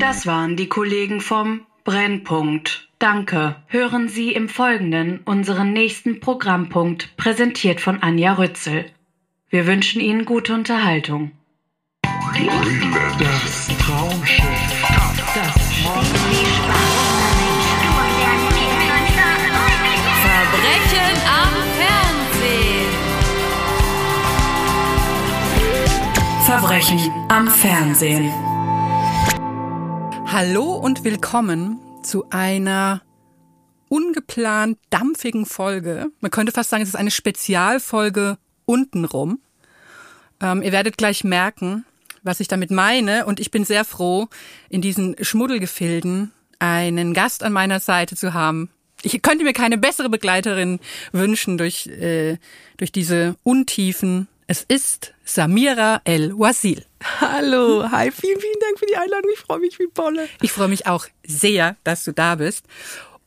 Das waren die Kollegen vom Brennpunkt. Danke. Hören Sie im Folgenden unseren nächsten Programmpunkt, präsentiert von Anja Rützel. Wir wünschen Ihnen gute Unterhaltung. Das Traumschiff. Das Verbrechen am Fernsehen. Verbrechen am Fernsehen. Hallo und willkommen zu einer ungeplant dampfigen Folge. Man könnte fast sagen, es ist eine Spezialfolge untenrum. Ähm, ihr werdet gleich merken, was ich damit meine. Und ich bin sehr froh, in diesen Schmuddelgefilden einen Gast an meiner Seite zu haben. Ich könnte mir keine bessere Begleiterin wünschen durch, äh, durch diese Untiefen. Es ist Samira El Wasil. Hallo, hi, vielen, vielen Dank für die Einladung. Ich freue mich wie Bolle. Ich freue mich auch sehr, dass du da bist.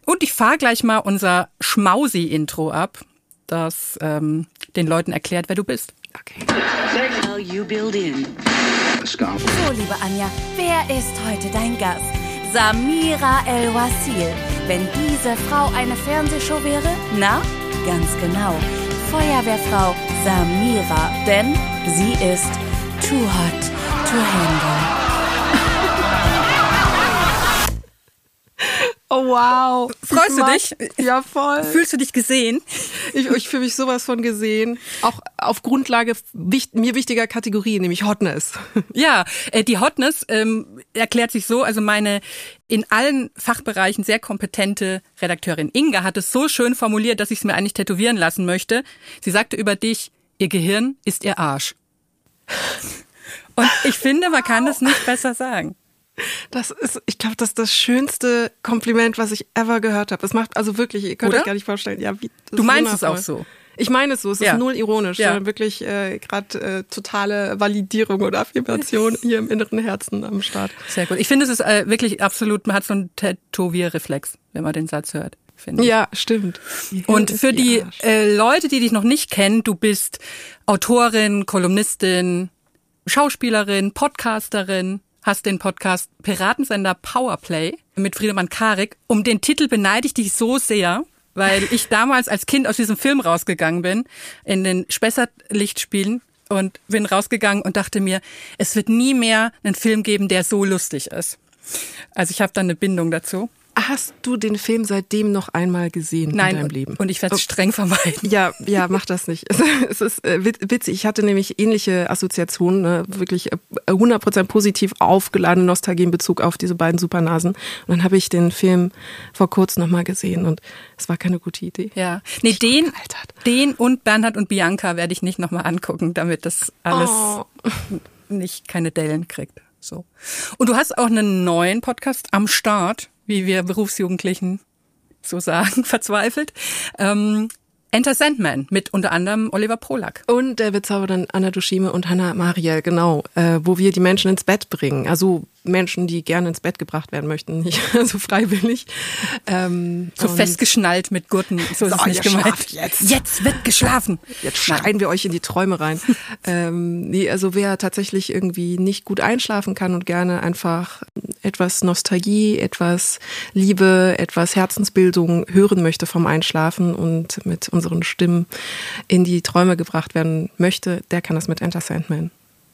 Und ich fahre gleich mal unser Schmausi-Intro ab, das ähm, den Leuten erklärt, wer du bist. Okay. So, liebe Anja, wer ist heute dein Gast? Samira El-Wasil. Wenn diese Frau eine Fernsehshow wäre? Na, ganz genau. Feuerwehrfrau Samira. Denn sie ist too hot to handle. Oh wow. Freust du dich? Ja, voll. Fühlst du dich gesehen? Ich, ich fühle mich sowas von gesehen. Auch auf Grundlage wicht, mir wichtiger Kategorie, nämlich Hotness. Ja, äh, die Hotness ähm, erklärt sich so, also meine in allen Fachbereichen sehr kompetente Redakteurin Inga hat es so schön formuliert, dass ich es mir eigentlich tätowieren lassen möchte. Sie sagte über dich, ihr Gehirn ist ihr Arsch. Und ich finde, man kann es nicht besser sagen. Das ist, ich glaube, das ist das schönste Kompliment, was ich ever gehört habe. Es macht also wirklich, ihr könnt Oder? euch gar nicht vorstellen. Ja, wie, das Du ist meinst es wundervoll. auch so. Ich meine es so, es ist Ja. null ironisch, Ja. sondern wirklich äh, gerade äh, totale Validierung oder Affirmation hier im inneren Herzen am Start. Sehr gut. Ich finde, es ist äh, wirklich absolut, man hat so einen Tätowierreflex, wenn man den Satz hört. Finde ich. Ja, stimmt. Und Ist für die Arsch. äh, Leute, die dich noch nicht kennen, du bist Autorin, Kolumnistin, Schauspielerin, Podcasterin, hast den Podcast Piratensender Powerplay mit Friedemann Karik. Um den Titel beneide ich dich so sehr, weil ich damals als Kind aus diesem Film rausgegangen bin, in den Spessart-Lichtspielen und bin rausgegangen und dachte mir, es wird nie mehr einen Film geben, der so lustig ist. Also ich habe da eine Bindung dazu. Hast du den Film seitdem noch einmal gesehen Nein, in deinem Leben? und ich werde es streng vermeiden. Ja, ja, mach das nicht. Es, ist äh, wit- witzig. Ich hatte nämlich ähnliche Assoziationen, ne? wirklich äh, 100% positiv aufgeladene Nostalgie in Bezug auf diese beiden Supernasen. Und dann habe ich den Film vor kurzem nochmal gesehen und es war keine gute Idee. Ja, nee, den, gealtert. den und Bernhard und Bianca werde ich nicht nochmal angucken, damit das alles Oh. nicht keine Dellen kriegt. So. Und du hast auch einen neuen Podcast am Start, wie wir Berufsjugendlichen so sagen, verzweifelt. Ähm, Enter Sandman mit unter anderem Oliver Polak. Und der bezaubernden Anna Dushime und Hannah Mariel, genau, äh, wo wir die Menschen ins Bett bringen. Also Menschen, die gerne ins Bett gebracht werden möchten, nicht so freiwillig. Ähm, So festgeschnallt mit Gurten. So ist So, es nicht gemeint. jetzt. Jetzt wird geschlafen. Jetzt schreien wir euch in die Träume rein. ähm, nee, also wer tatsächlich irgendwie nicht gut einschlafen kann und gerne einfach etwas Nostalgie, etwas Liebe, etwas Herzensbildung hören möchte vom Einschlafen und mit unseren Stimmen in die Träume gebracht werden möchte, der kann das mit Enter Sandman.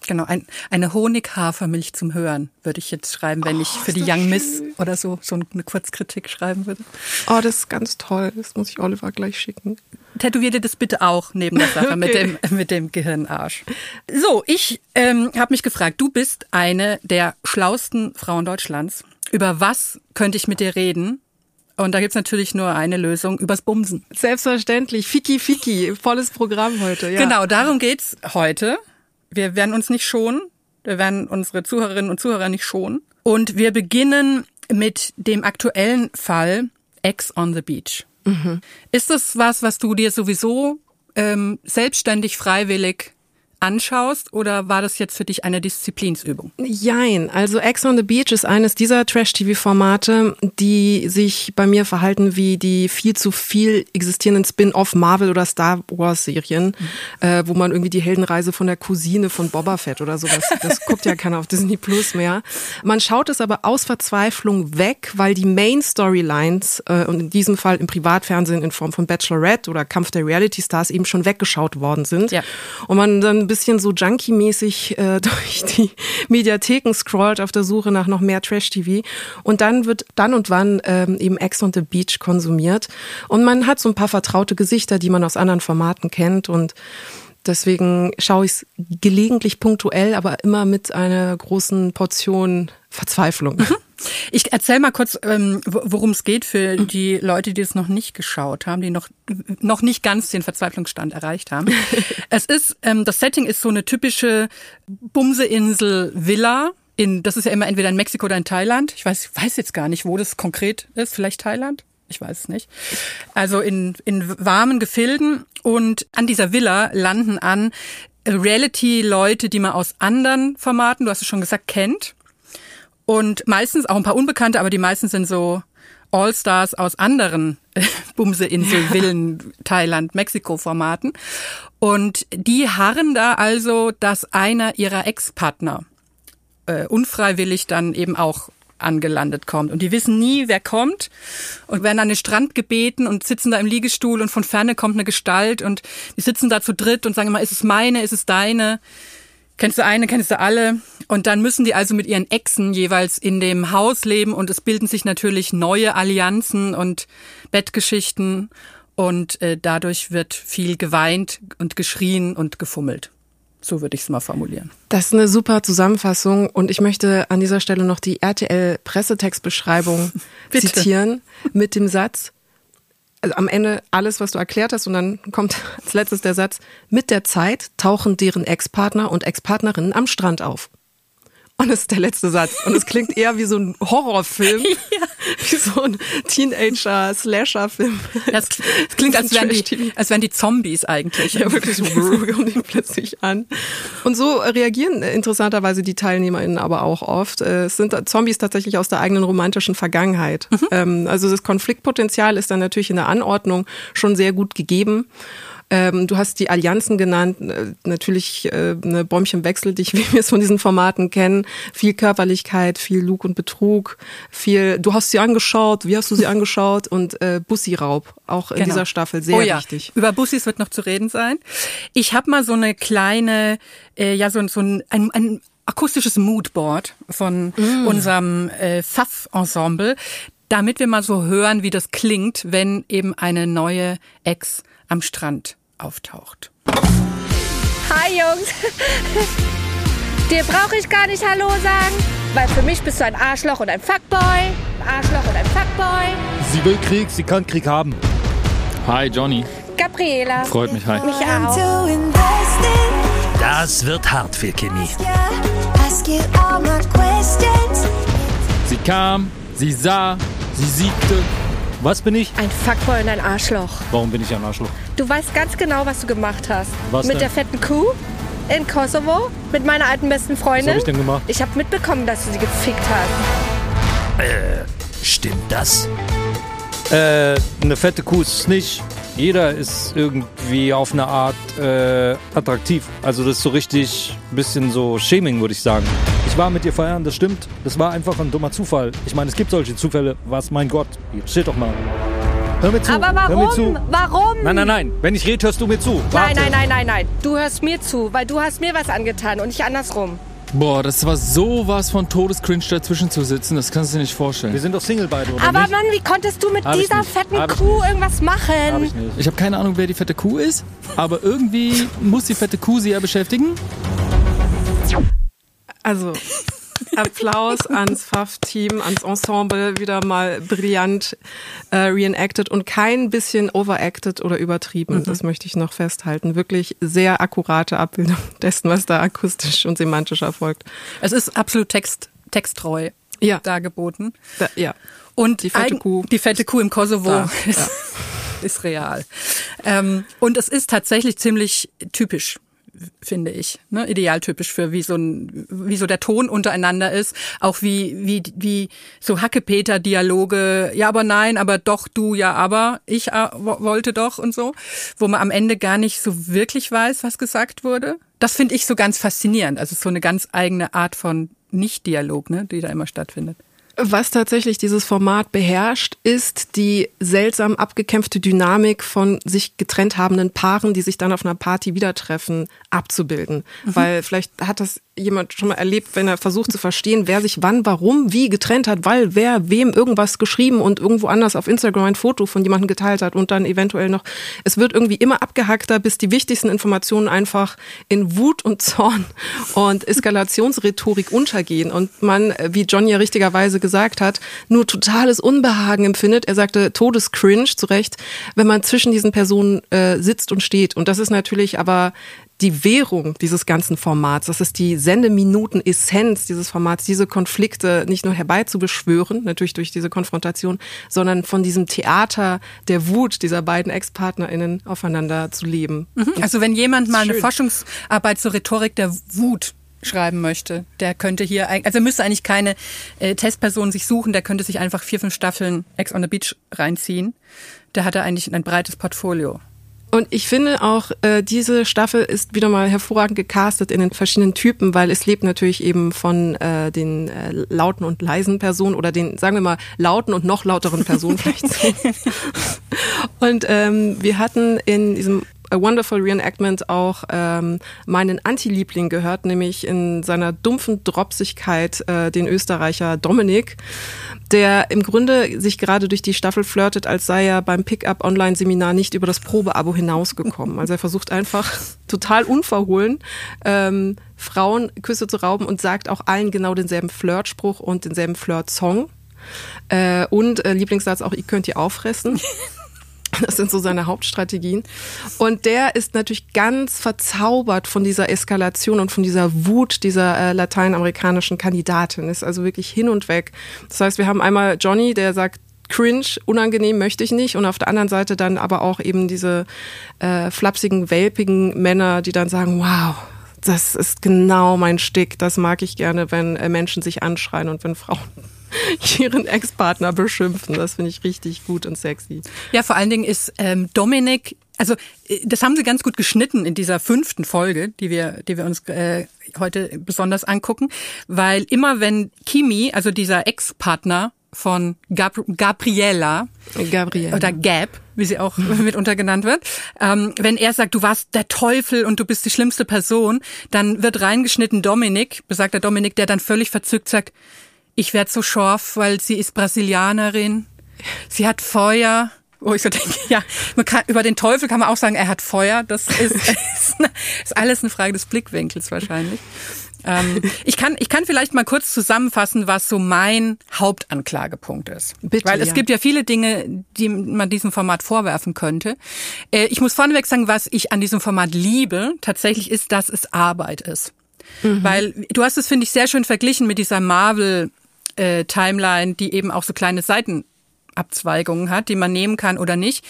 Genau, ein, eine Honighafermilch zum Hören würde ich jetzt schreiben, wenn ich für die Oh, Young Miss schön. oder so so eine Kurzkritik schreiben würde. Oh, das ist ganz toll. Das muss ich Oliver gleich schicken. Tätowier dir das bitte auch neben der Sache mit, dem, Okay. mit dem Gehirnarsch. So, ich ähm, habe mich gefragt, du bist eine der schlausten Frauen Deutschlands. Über was könnte ich mit dir reden? Und da gibt's natürlich nur eine Lösung, übers Bumsen. Selbstverständlich. Fiki Fiki. Volles Programm heute. Ja. Genau, darum geht's heute. Wir werden uns nicht schonen. Wir werden unsere Zuhörerinnen und Zuhörer nicht schonen. Und wir beginnen mit dem aktuellen Fall Ex on the Beach. Ist das was, was du dir sowieso ähm, selbstständig, freiwillig anschaust oder war das jetzt für dich eine Disziplinsübung? Jein. Also Ex on the Beach ist eines dieser Trash-TV-Formate, die sich bei mir verhalten wie die viel zu viel existierenden Spin-off Marvel oder Star Wars-Serien, mhm. äh, wo man irgendwie die Heldenreise von der Cousine von Boba Fett oder sowas, das guckt ja keiner auf Disney Plus mehr. Man schaut es aber aus Verzweiflung weg, weil die Main-Storylines, äh, und in diesem Fall im Privatfernsehen in Form von Bachelorette oder Kampf der Reality Stars eben schon weggeschaut worden sind. Ja. Und man dann bisschen so junkie-mäßig äh, durch die Mediatheken scrollt auf der Suche nach noch mehr Trash-TV. Und dann wird dann und wann ähm, eben Ex on the Beach konsumiert. Und man hat so ein paar vertraute Gesichter, die man aus anderen Formaten kennt. Und deswegen schaue ich es gelegentlich punktuell, aber immer mit einer großen Portion Verzweiflung. Mhm. Ich erzähle mal kurz, ähm, worum es geht für die Leute, die es noch nicht geschaut haben, die noch noch nicht ganz den Verzweiflungsstand erreicht haben. es ist ähm, das Setting ist so eine typische Bumseinsel Villa. In, das ist ja immer entweder in Mexiko oder in Thailand. Ich weiß, weiß jetzt gar nicht, wo das konkret ist. Vielleicht Thailand? Ich weiß es nicht. Also in, in warmen Gefilden und an dieser Villa landen an Reality-Leute, die man aus anderen Formaten, du hast es schon gesagt, kennt. Und meistens auch ein paar Unbekannte, aber die meisten sind so All-Stars aus anderen Bumseinsel, Villen, Thailand, Mexiko-Formaten. Und die harren da also, dass einer ihrer Ex-Partner äh, unfreiwillig dann eben auch angelandet kommt. Und die wissen nie, wer kommt und werden an den Strand gebeten und sitzen da im Liegestuhl und von ferne kommt eine Gestalt und die sitzen da zu dritt und sagen immer, ist es meine, ist es deine? Kennst du eine, kennst du alle? Und dann müssen die also mit ihren Exen jeweils in dem Haus leben und es bilden sich natürlich neue Allianzen und Bettgeschichten und äh, dadurch wird viel geweint und geschrien und gefummelt. So würde ich es mal formulieren. Das ist eine super Zusammenfassung und ich möchte an dieser Stelle noch die RTL Pressetextbeschreibung zitieren mit dem Satz, also am Ende alles, was du erklärt hast und dann kommt als letztes der Satz, mit der Zeit tauchen deren Ex-Partner und Ex-Partnerinnen am Strand auf. Und das ist der letzte Satz. Und es klingt eher wie so ein Horrorfilm. Ja. Wie so ein Teenager-Slasher-Film. Das, das klingt, als wären, die, als wären die Zombies eigentlich. Ja, wirklich so kommen die plötzlich an. Und so reagieren interessanterweise die TeilnehmerInnen aber auch oft. Es sind Zombies tatsächlich aus der eigenen romantischen Vergangenheit. Mhm. Ähm, also das Konfliktpotenzial ist dann natürlich in der Anordnung schon sehr gut gegeben. Ähm, du hast die Allianzen genannt, äh, natürlich äh, eine Bäumchenwechsel, dich, wie wir es von diesen Formaten kennen. Viel Körperlichkeit, viel Lug und Betrug, viel, du hast sie angeschaut, wie hast du sie angeschaut und äh, Bussi-Raub, auch in genau. dieser Staffel sehr oh ja. wichtig. Über Bussis wird noch zu reden sein. Ich habe mal so eine kleine, äh, ja, so, so ein, ein, ein akustisches Moodboard von mm. unserem äh, Pfaff-Ensemble, damit wir mal so hören, wie das klingt, wenn eben eine neue Ex am Strand auftaucht. Hi Jungs. Dir brauche ich gar nicht Hallo sagen, weil für mich bist du ein Arschloch und ein Fuckboy. Arschloch und ein Fuckboy. Sie will Krieg, sie kann Krieg haben. Hi Johnny. Gabriela. Freut mich, hi. Mich auch. Das wird hart für Kimi. Sie kam, sie sah, sie siegte was bin ich? Ein Fuckboy und ein Arschloch. Warum bin ich ein Arschloch? Du weißt ganz genau, was du gemacht hast. Was Mit denn? der fetten Kuh in Kosovo, mit meiner alten besten Freundin. Was hab ich denn gemacht? Ich habe mitbekommen, dass du sie gefickt hast. Äh, stimmt das? Äh, eine fette Kuh ist es nicht. Jeder ist irgendwie auf eine Art äh, attraktiv. Also das ist so richtig ein bisschen so Shaming, würde ich sagen. Ich war mit ihr feiern, das stimmt. Das war einfach ein dummer Zufall. Ich meine, es gibt solche Zufälle. Was, mein Gott. Steht doch mal. Hör mir zu. Aber warum? Hör mir zu. Warum? Nein, nein, nein. Wenn ich rede, hörst du mir zu. Warte. Nein, nein, nein, nein, nein. Du hörst mir zu, weil du hast mir was angetan und nicht andersrum. Boah, das war sowas von Todescringe dazwischen zu sitzen, das kannst du dir nicht vorstellen. Wir sind doch Single beide, oder Aber nicht? Mann, wie konntest du mit Hab dieser fetten Kuh irgendwas machen? Hab ich nicht. Ich habe keine Ahnung, wer die fette Kuh ist, aber irgendwie muss die fette Kuh sie ja beschäftigen. Also, Applaus ans Pfaff-Team, ans Ensemble, wieder mal brillant äh, reenacted und kein bisschen overacted oder übertrieben. Mhm. Das möchte ich noch festhalten. Wirklich sehr akkurate Abbildung dessen, was da akustisch und semantisch erfolgt. Es ist absolut text, texttreu ja. dargeboten. Da, ja. Und die fette Kuh. Die fette Kuh im Kosovo da, ist, ja. ist real. Ähm, und es ist tatsächlich ziemlich typisch finde ich. Ne? Idealtypisch für wie so ein, wie so der Ton untereinander ist. Auch wie, wie, wie so Hackepeter-Dialoge, ja, aber nein, aber doch, du, ja, aber, ich äh, wollte doch und so, wo man am Ende gar nicht so wirklich weiß, was gesagt wurde. Das finde ich so ganz faszinierend. Also so eine ganz eigene Art von Nicht-Dialog, ne, die da immer stattfindet. Was tatsächlich dieses Format beherrscht, ist die seltsam abgekämpfte Dynamik von sich getrennt habenden Paaren, die sich dann auf einer Party wieder treffen, abzubilden. Mhm. Weil vielleicht hat das jemand schon mal erlebt, wenn er versucht zu verstehen, wer sich wann, warum, wie getrennt hat, weil wer wem irgendwas geschrieben und irgendwo anders auf Instagram ein Foto von jemandem geteilt hat und dann eventuell noch, es wird irgendwie immer abgehackter, bis die wichtigsten Informationen einfach in Wut und Zorn und Eskalationsrhetorik untergehen und man, wie John ja richtigerweise gesagt hat, nur totales Unbehagen empfindet. Er sagte Todescringe, zu Recht, wenn man zwischen diesen Personen äh, sitzt und steht. Und das ist natürlich aber die Währung dieses ganzen Formats, das ist die Sendeminuten-Essenz dieses Formats, diese Konflikte nicht nur herbeizubeschwören, natürlich durch diese Konfrontation, sondern von diesem Theater der Wut dieser beiden Ex-PartnerInnen aufeinander zu leben. Mhm. Also wenn jemand mal schön. eine Forschungsarbeit zur Rhetorik der Wut schreiben möchte, der könnte hier, also müsste eigentlich keine äh, Testperson sich suchen, der könnte sich einfach vier, fünf Staffeln Ex on the Beach reinziehen. Der hatte eigentlich ein breites Portfolio. Und ich finde auch, äh, diese Staffel ist wieder mal hervorragend gecastet in den verschiedenen Typen, weil es lebt natürlich eben von äh, den äh, lauten und leisen Personen oder den, sagen wir mal, lauten und noch lauteren Personen vielleicht. So. und ähm, wir hatten in diesem A Wonderful Reenactment auch ähm, meinen Anti-Liebling gehört, nämlich in seiner dumpfen Dropsigkeit äh, den Österreicher Dominik, der im Grunde sich gerade durch die Staffel flirtet, als sei er beim Pickup-Online-Seminar nicht über das Probeabo hinausgekommen. Also er versucht einfach total unverhohlen ähm, Frauen Küsse zu rauben und sagt auch allen genau denselben Flirtspruch und denselben Flirt-Song. Äh, und äh, Lieblingssatz auch, ihr könnt ihr auffressen. Das sind so seine Hauptstrategien. Und der ist natürlich ganz verzaubert von dieser Eskalation und von dieser Wut dieser äh, lateinamerikanischen Kandidatin. Ist also wirklich hin und weg. Das heißt, wir haben einmal Johnny, der sagt, cringe, unangenehm möchte ich nicht. Und auf der anderen Seite dann aber auch eben diese äh, flapsigen, welpigen Männer, die dann sagen, wow, das ist genau mein Stick. Das mag ich gerne, wenn äh, Menschen sich anschreien und wenn Frauen ihren Ex-Partner beschimpfen. Das finde ich richtig gut und sexy. Ja, vor allen Dingen ist ähm, Dominik also äh, das haben sie ganz gut geschnitten in dieser fünften Folge, die wir, die wir uns äh, heute besonders angucken, weil immer wenn Kimi, also dieser Ex-Partner von Gab Gabriella, Gabriella oder Gab, wie sie auch mitunter genannt wird, ähm, wenn er sagt, du warst der Teufel und du bist die schlimmste Person, dann wird reingeschnitten Dominik, besagter Dominik, der dann völlig verzückt sagt, ich werde so scharf, weil sie ist Brasilianerin. Sie hat Feuer. Wo ich so denke, ja, man kann, über den Teufel kann man auch sagen, er hat Feuer. Das ist, ist, ist alles eine Frage des Blickwinkels wahrscheinlich. Ähm, ich, kann, ich kann vielleicht mal kurz zusammenfassen, was so mein Hauptanklagepunkt ist. Bitte, Weil es ja. gibt ja viele Dinge, die man diesem Format vorwerfen könnte. Äh, ich muss vorneweg sagen, was ich an diesem Format liebe, tatsächlich ist, dass es Arbeit ist. Mhm. Weil du hast es, finde ich, sehr schön verglichen mit dieser Marvel äh, Timeline, die eben auch so kleine Seitenabzweigungen hat, die man nehmen kann oder nicht.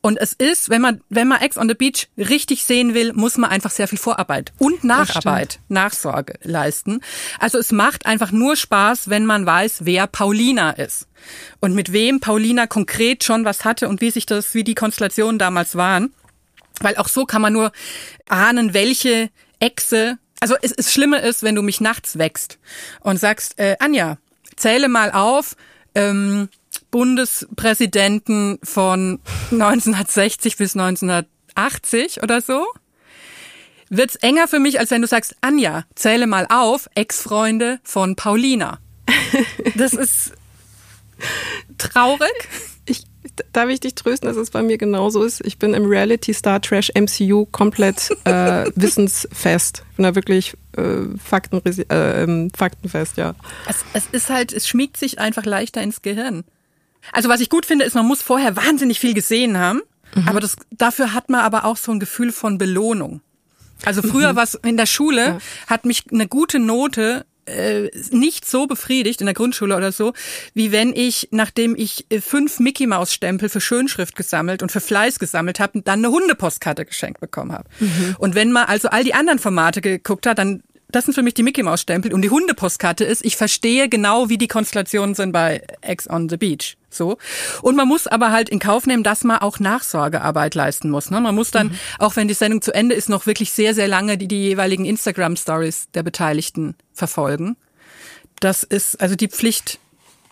Und es ist, wenn man, wenn man Ex on the Beach richtig sehen will, muss man einfach sehr viel Vorarbeit und Nacharbeit, Nachsorge leisten. Also es macht einfach nur Spaß, wenn man weiß, wer Paulina ist. Und mit wem Paulina konkret schon was hatte und wie sich das, wie die Konstellationen damals waren. Weil auch so kann man nur ahnen, welche Echse also es, es Schlimme ist, wenn du mich nachts wächst und sagst, äh, Anja, zähle mal auf, ähm, Bundespräsidenten von 1960 bis 1980 oder so. Wird's enger für mich, als wenn du sagst, Anja, zähle mal auf, Ex-Freunde von Paulina. Das ist traurig. Ich, darf ich dich trösten, dass es bei mir genauso ist? Ich bin im Reality Star Trash MCU komplett äh, wissensfest. Ich bin da wirklich äh, Fakten, äh, ähm, faktenfest, ja. Es, es ist halt, es schmiegt sich einfach leichter ins Gehirn. Also was ich gut finde, ist, man muss vorher wahnsinnig viel gesehen haben, mhm. aber das, dafür hat man aber auch so ein Gefühl von Belohnung. Also früher mhm. was in der Schule ja. hat mich eine gute Note äh, nicht so befriedigt in der Grundschule oder so, wie wenn ich, nachdem ich äh, fünf Mickey Maus Stempel für Schönschrift gesammelt und für Fleiß gesammelt habe, dann eine Hundepostkarte geschenkt bekommen habe. Mhm. Und wenn man also all die anderen Formate geguckt hat, dann das sind für mich die Mickey Maus Stempel und die Hundepostkarte ist, ich verstehe genau, wie die Konstellationen sind bei Ex on the Beach. So. Und man muss aber halt in Kauf nehmen, dass man auch Nachsorgearbeit leisten muss. Ne? Man muss dann, mhm. auch wenn die Sendung zu Ende ist, noch wirklich sehr, sehr lange die, die jeweiligen Instagram-Stories der Beteiligten verfolgen. Das ist, also die Pflicht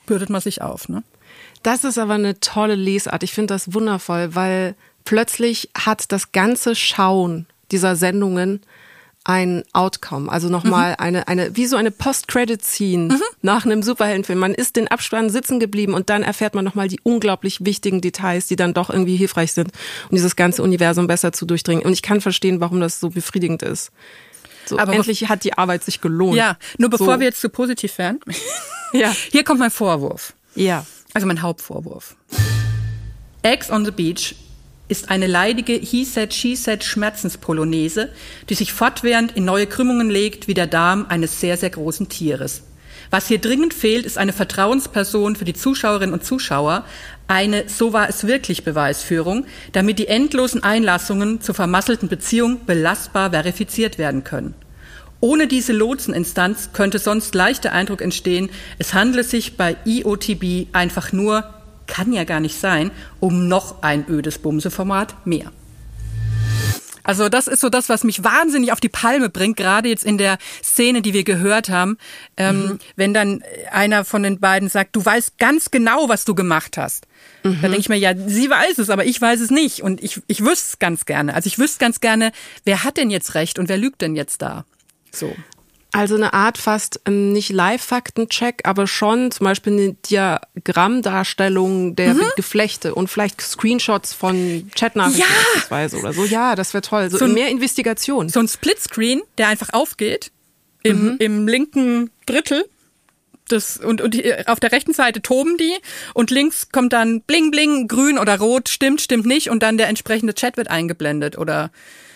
bürdet man sich auf. Ne? Das ist aber eine tolle Lesart. Ich finde das wundervoll, weil plötzlich hat das ganze Schauen dieser Sendungen ein Outcome, also nochmal mhm. eine, eine, wie so eine Post-Credit-Scene mhm. nach einem Superheldenfilm. Man ist den Abspann sitzen geblieben und dann erfährt man nochmal die unglaublich wichtigen Details, die dann doch irgendwie hilfreich sind, um dieses ganze Universum besser zu durchdringen. Und ich kann verstehen, warum das so befriedigend ist. So, Aber endlich hat die Arbeit sich gelohnt. Ja, nur bevor so. wir jetzt zu positiv werden. ja. Hier kommt mein Vorwurf. Ja. Also mein Hauptvorwurf. Eggs on the Beach ist eine leidige He-Said-She-Said-Schmerzenspolonaise, die sich fortwährend in neue Krümmungen legt wie der Darm eines sehr, sehr großen Tieres. Was hier dringend fehlt, ist eine Vertrauensperson für die Zuschauerinnen und Zuschauer, eine so war es wirklich Beweisführung, damit die endlosen Einlassungen zur vermasselten Beziehung belastbar verifiziert werden können. Ohne diese Lotseninstanz könnte sonst leicht der Eindruck entstehen, es handle sich bei IOTB einfach nur kann ja gar nicht sein, um noch ein ödes Bumseformat mehr. Also das ist so das, was mich wahnsinnig auf die Palme bringt, gerade jetzt in der Szene, die wir gehört haben, ähm, mhm. wenn dann einer von den beiden sagt, du weißt ganz genau, was du gemacht hast. Mhm. Da denke ich mir, ja, sie weiß es, aber ich weiß es nicht und ich, ich wüsste es ganz gerne. Also ich wüsste ganz gerne, wer hat denn jetzt recht und wer lügt denn jetzt da? So. Also eine Art fast ähm, nicht Live-Faktencheck, aber schon zum Beispiel eine Diagrammdarstellung der mhm. Geflechte und vielleicht Screenshots von Chatnachrichten ja. beispielsweise oder so. Ja, das wäre toll. So, so ein, mehr Investigation. So ein Splitscreen, der einfach aufgeht im, mhm. im linken Drittel das, und, und auf der rechten Seite toben die und links kommt dann bling bling, grün oder rot, stimmt, stimmt nicht und dann der entsprechende Chat wird eingeblendet oder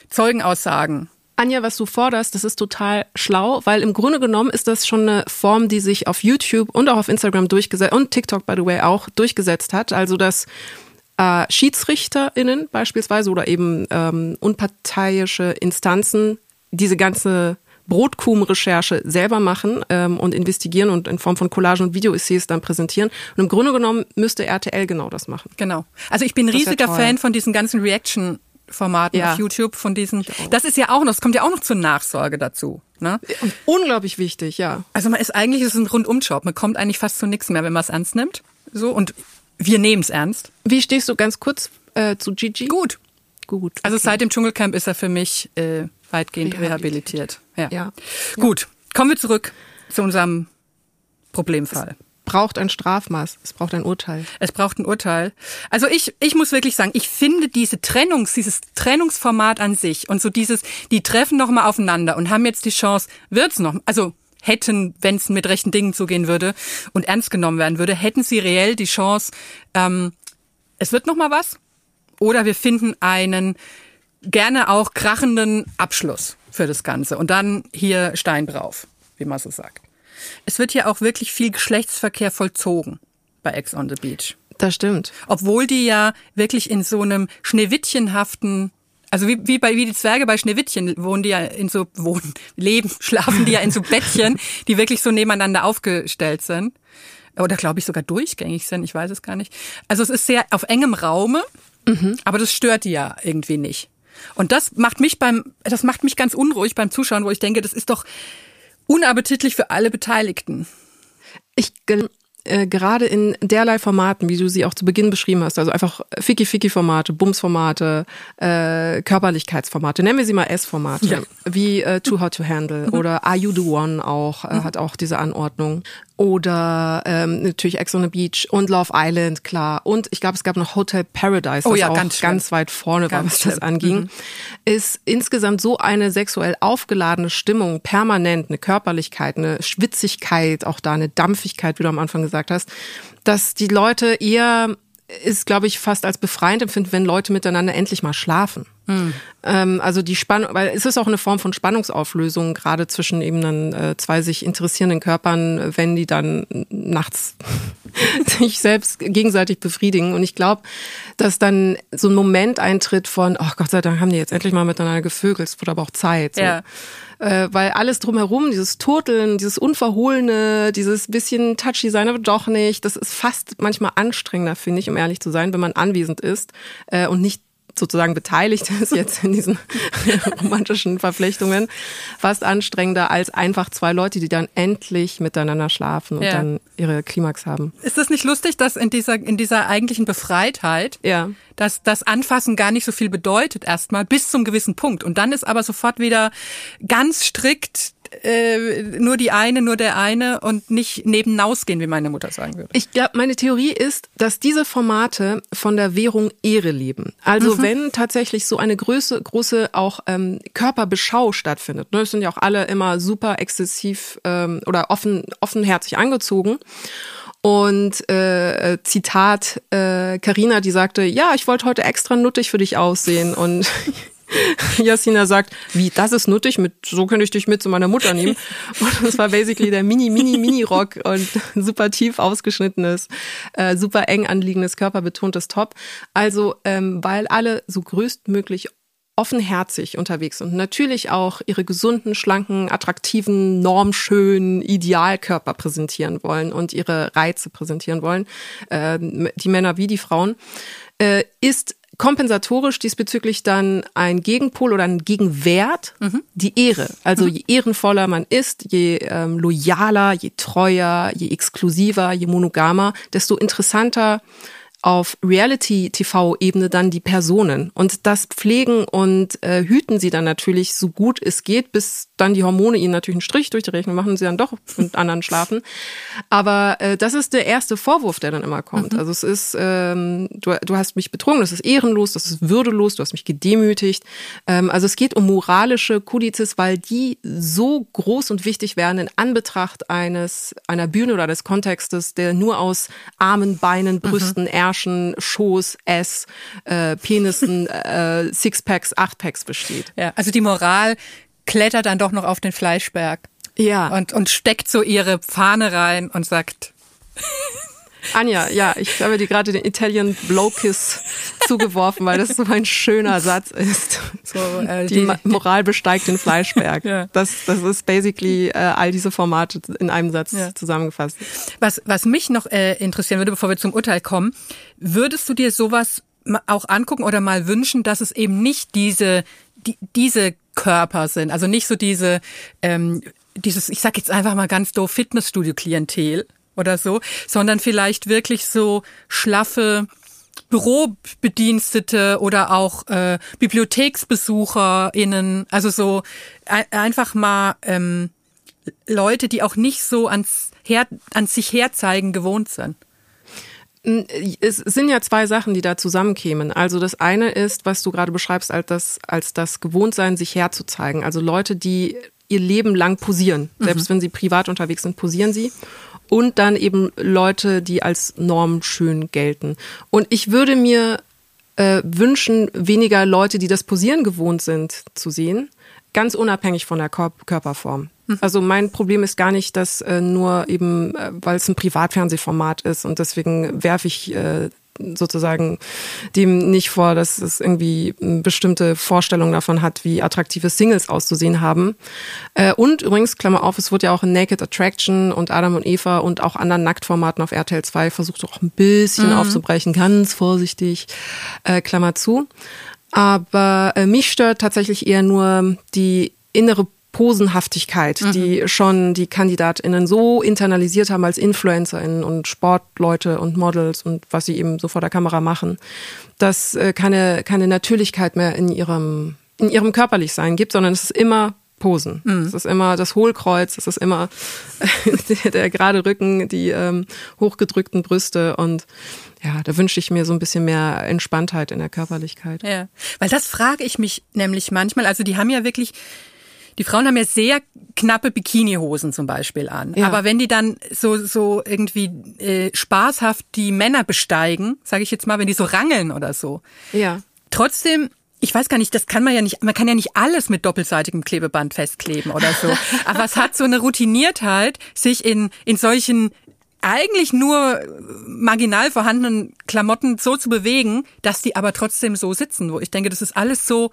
Zeugenaussagen. Anja, was du forderst, das ist total schlau, weil im Grunde genommen ist das schon eine Form, die sich auf YouTube und auch auf Instagram durchgesetzt und TikTok by the way auch durchgesetzt hat. Also dass äh, SchiedsrichterInnen beispielsweise oder eben ähm, unparteiische Instanzen diese ganze Brotkuchen-Recherche selber machen ähm, und investigieren und in Form von Collagen und Video-Essays dann präsentieren. Und im Grunde genommen müsste RTL genau das machen. Genau. Also ich bin riesiger Fan von diesen ganzen Reaction Formaten ja. auf YouTube von diesen. Das ist ja auch noch, das kommt ja auch noch zur Nachsorge dazu. Ne? Unglaublich wichtig, ja. Also man ist eigentlich ist es ein Rundumjob. Man kommt eigentlich fast zu nichts mehr, wenn man es ernst nimmt. So und wir nehmen es ernst. Wie stehst du ganz kurz äh, zu Gigi? Gut. Gut. Also okay. Also seit dem Dschungelcamp ist er für mich äh, weitgehend rehabilitiert. rehabilitiert. Ja. ja. Gut. Kommen wir zurück zu unserem Problemfall braucht ein Strafmaß, es braucht ein Urteil. Es braucht ein Urteil. Also ich, ich muss wirklich sagen, ich finde diese Trennungs, dieses Trennungsformat an sich und so dieses, die treffen noch mal aufeinander und haben jetzt die Chance, wird's noch, also hätten, wenn es mit rechten Dingen zugehen würde und ernst genommen werden würde, hätten sie reell die Chance, ähm, es wird noch mal was oder wir finden einen gerne auch krachenden Abschluss für das Ganze und dann hier Stein drauf, wie man so sagt. Es wird ja auch wirklich viel Geschlechtsverkehr vollzogen bei Ex on the Beach. Das stimmt. Obwohl die ja wirklich in so einem Schneewittchenhaften also wie, wie bei wie die Zwerge bei Schneewittchen wohnen die ja in so wohnen leben schlafen die ja in so Bettchen, die wirklich so nebeneinander aufgestellt sind oder glaube ich sogar durchgängig sind, ich weiß es gar nicht. Also es ist sehr auf engem Raume, mhm. aber das stört die ja irgendwie nicht. Und das macht mich beim das macht mich ganz unruhig beim Zuschauen, wo ich denke, das ist doch unappetitlich für alle Beteiligten. Ich äh, gerade in derlei Formaten, wie du sie auch zu Beginn beschrieben hast, also einfach Ficky-Ficky-Formate, Bums-Formate, äh, Körperlichkeitsformate, nennen wir sie mal S-Formate, ja. wie äh, Too Hot to Handle mhm. oder Are You the One auch, äh, mhm. hat auch diese Anordnung oder ähm, natürlich Ex on the Beach und Love Island, klar. Und ich glaube, es gab noch Hotel Paradise, oh, ja, auch ganz, ganz weit vorne ganz war, was schlimm. das anging. Mhm. Ist insgesamt so eine sexuell aufgeladene Stimmung, permanent, eine Körperlichkeit, eine Schwitzigkeit, auch da eine Dampfigkeit, wie du am Anfang gesagt hast, dass die Leute eher ist, glaube ich, fast als befreiend empfinden, wenn Leute miteinander endlich mal schlafen. Ähm, also die Spannung, weil es ist auch eine Form von Spannungsauflösung, gerade zwischen eben dann äh, zwei sich interessierenden Körpern, wenn die dann nachts sich selbst gegenseitig befriedigen. Und ich glaube, dass dann so ein Moment eintritt von, ach oh Gott sei Dank haben die jetzt endlich mal miteinander gevögelt, es wurde aber auch Zeit. So. Ja äh, weil alles drumherum, dieses Turteln, dieses Unverhohlene, dieses bisschen touchy sein, aber doch nicht, das ist fast manchmal anstrengender, finde ich, um ehrlich zu sein, wenn man anwesend ist äh, und nicht sozusagen beteiligt ist jetzt in diesen romantischen Verflechtungen, fast anstrengender als einfach zwei Leute, die dann endlich miteinander schlafen und ja. dann ihre Klimax haben. Ist das nicht lustig, dass in dieser, in dieser eigentlichen Befreitheit, ja. dass das Anfassen gar nicht so viel bedeutet erstmal bis zum gewissen Punkt und dann ist aber sofort wieder ganz strikt äh, nur die eine, nur der eine und nicht nebenausgehen, wie meine Mutter sagen würde. Ich glaube, meine Theorie ist, dass diese Formate von der Währung Ehre leben. Also mhm. wenn tatsächlich so eine große, große auch ähm, Körperbeschau stattfindet, ne, es sind ja auch alle immer super exzessiv ähm, oder offen, offenherzig angezogen. Und äh, Zitat Karina, äh, die sagte, ja, ich wollte heute extra nuttig für dich aussehen und Jasina sagt, wie, das ist nuttig, mit, so könnte ich dich mit zu meiner Mutter nehmen. Und das war basically der Mini, Mini, Mini-Rock und super tief ausgeschnittenes, äh, super eng anliegendes, körperbetontes Top. Also, ähm, weil alle so größtmöglich offenherzig unterwegs sind. Natürlich auch ihre gesunden, schlanken, attraktiven, normschönen Idealkörper präsentieren wollen und ihre Reize präsentieren wollen, äh, die Männer wie die Frauen, äh, ist kompensatorisch diesbezüglich dann ein Gegenpol oder ein Gegenwert, mhm. die Ehre. Also mhm. je ehrenvoller man ist, je ähm, loyaler, je treuer, je exklusiver, je monogamer, desto interessanter auf Reality-TV-Ebene dann die Personen. Und das pflegen und äh, hüten sie dann natürlich so gut es geht, bis dann die Hormone ihnen natürlich einen Strich durch die Rechnung machen, sie dann doch mit anderen schlafen. Aber äh, das ist der erste Vorwurf, der dann immer kommt. Mhm. Also es ist, ähm, du, du hast mich betrogen, das ist ehrenlos, das ist würdelos, du hast mich gedemütigt. Ähm, also es geht um moralische Kodizes, weil die so groß und wichtig werden in Anbetracht eines einer Bühne oder des Kontextes, der nur aus Armen, Beinen, Brüsten, mhm. Ärschen, Schoß, S, äh, Penissen, äh, Sixpacks, Achtpacks besteht. Ja, also die Moral klettert dann doch noch auf den Fleischberg. Ja. Und, und steckt so ihre Fahne rein und sagt, Anja, ja, ich habe dir gerade den Italian Blowkiss zugeworfen, weil das so ein schöner Satz ist. So, äh, die, die, Moral besteigt den Fleischberg. ja. das, das ist basically äh, all diese Formate in einem Satz ja. zusammengefasst. Was, was mich noch äh, interessieren würde, bevor wir zum Urteil kommen, würdest du dir sowas auch angucken oder mal wünschen, dass es eben nicht diese, die, diese Körper sind, also nicht so diese, ähm, dieses, ich sag jetzt einfach mal ganz doof, Fitnessstudio-Klientel, oder so, sondern vielleicht wirklich so schlaffe Bürobedienstete oder auch äh, BibliotheksbesucherInnen, also so ein, einfach mal ähm, Leute, die auch nicht so ans, her, ans sich herzeigen gewohnt sind. Es sind ja zwei Sachen, die da zusammenkämen. Also das eine ist, was du gerade beschreibst, als das, als das Gewohntsein, sich herzuzeigen. Also Leute, die ihr Leben lang posieren. Selbst mhm. wenn sie privat unterwegs sind, posieren sie und dann eben Leute, die als normschön gelten. Und ich würde mir äh, wünschen, weniger Leute, die das Posieren gewohnt sind, zu sehen, ganz unabhängig von der Körperform. Mhm. Also mein Problem ist gar nicht, dass äh, nur eben, äh, weil es ein Privatfernsehformat ist und deswegen werfe ich äh, sozusagen dem nicht vor, dass es irgendwie bestimmte Vorstellungen davon hat, wie attraktive Singles auszusehen haben. Äh, und übrigens, Klammer auf, es wurde ja auch in Naked Attraction und Adam und Eva und auch anderen Nacktformaten auf RTL 2 versucht auch ein bisschen mhm. aufzubrechen, ganz vorsichtig, äh, Klammer zu. Aber äh, mich stört tatsächlich eher nur die innere Posenhaftigkeit, mhm. die schon die KandidatInnen so internalisiert haben als InfluencerInnen und Sportleute und Models und was sie eben so vor der Kamera machen, dass äh, keine, keine Natürlichkeit mehr in ihrem, in ihrem Körperlichsein gibt, sondern es ist immer Posen. Mhm. Es ist immer das Hohlkreuz, es ist immer der, der gerade Rücken, die ähm, hochgedrückten Brüste und ja, da wünsche ich mir so ein bisschen mehr Entspanntheit in der Körperlichkeit. Ja, weil das frage ich mich nämlich manchmal. Also die haben ja wirklich die Frauen haben ja sehr knappe Bikinihosen zum Beispiel an. Ja. Aber wenn die dann so, so irgendwie äh, spaßhaft die Männer besteigen, sage ich jetzt mal, wenn die so rangeln oder so. Ja. Trotzdem ich weiß gar nicht, das kann man ja nicht, man kann ja nicht alles mit doppelseitigem Klebeband festkleben oder so. Aber es hat so eine Routiniertheit, sich in, in solchen eigentlich nur marginal vorhandenen Klamotten so zu bewegen, dass die aber trotzdem so sitzen, wo ich denke, das ist alles so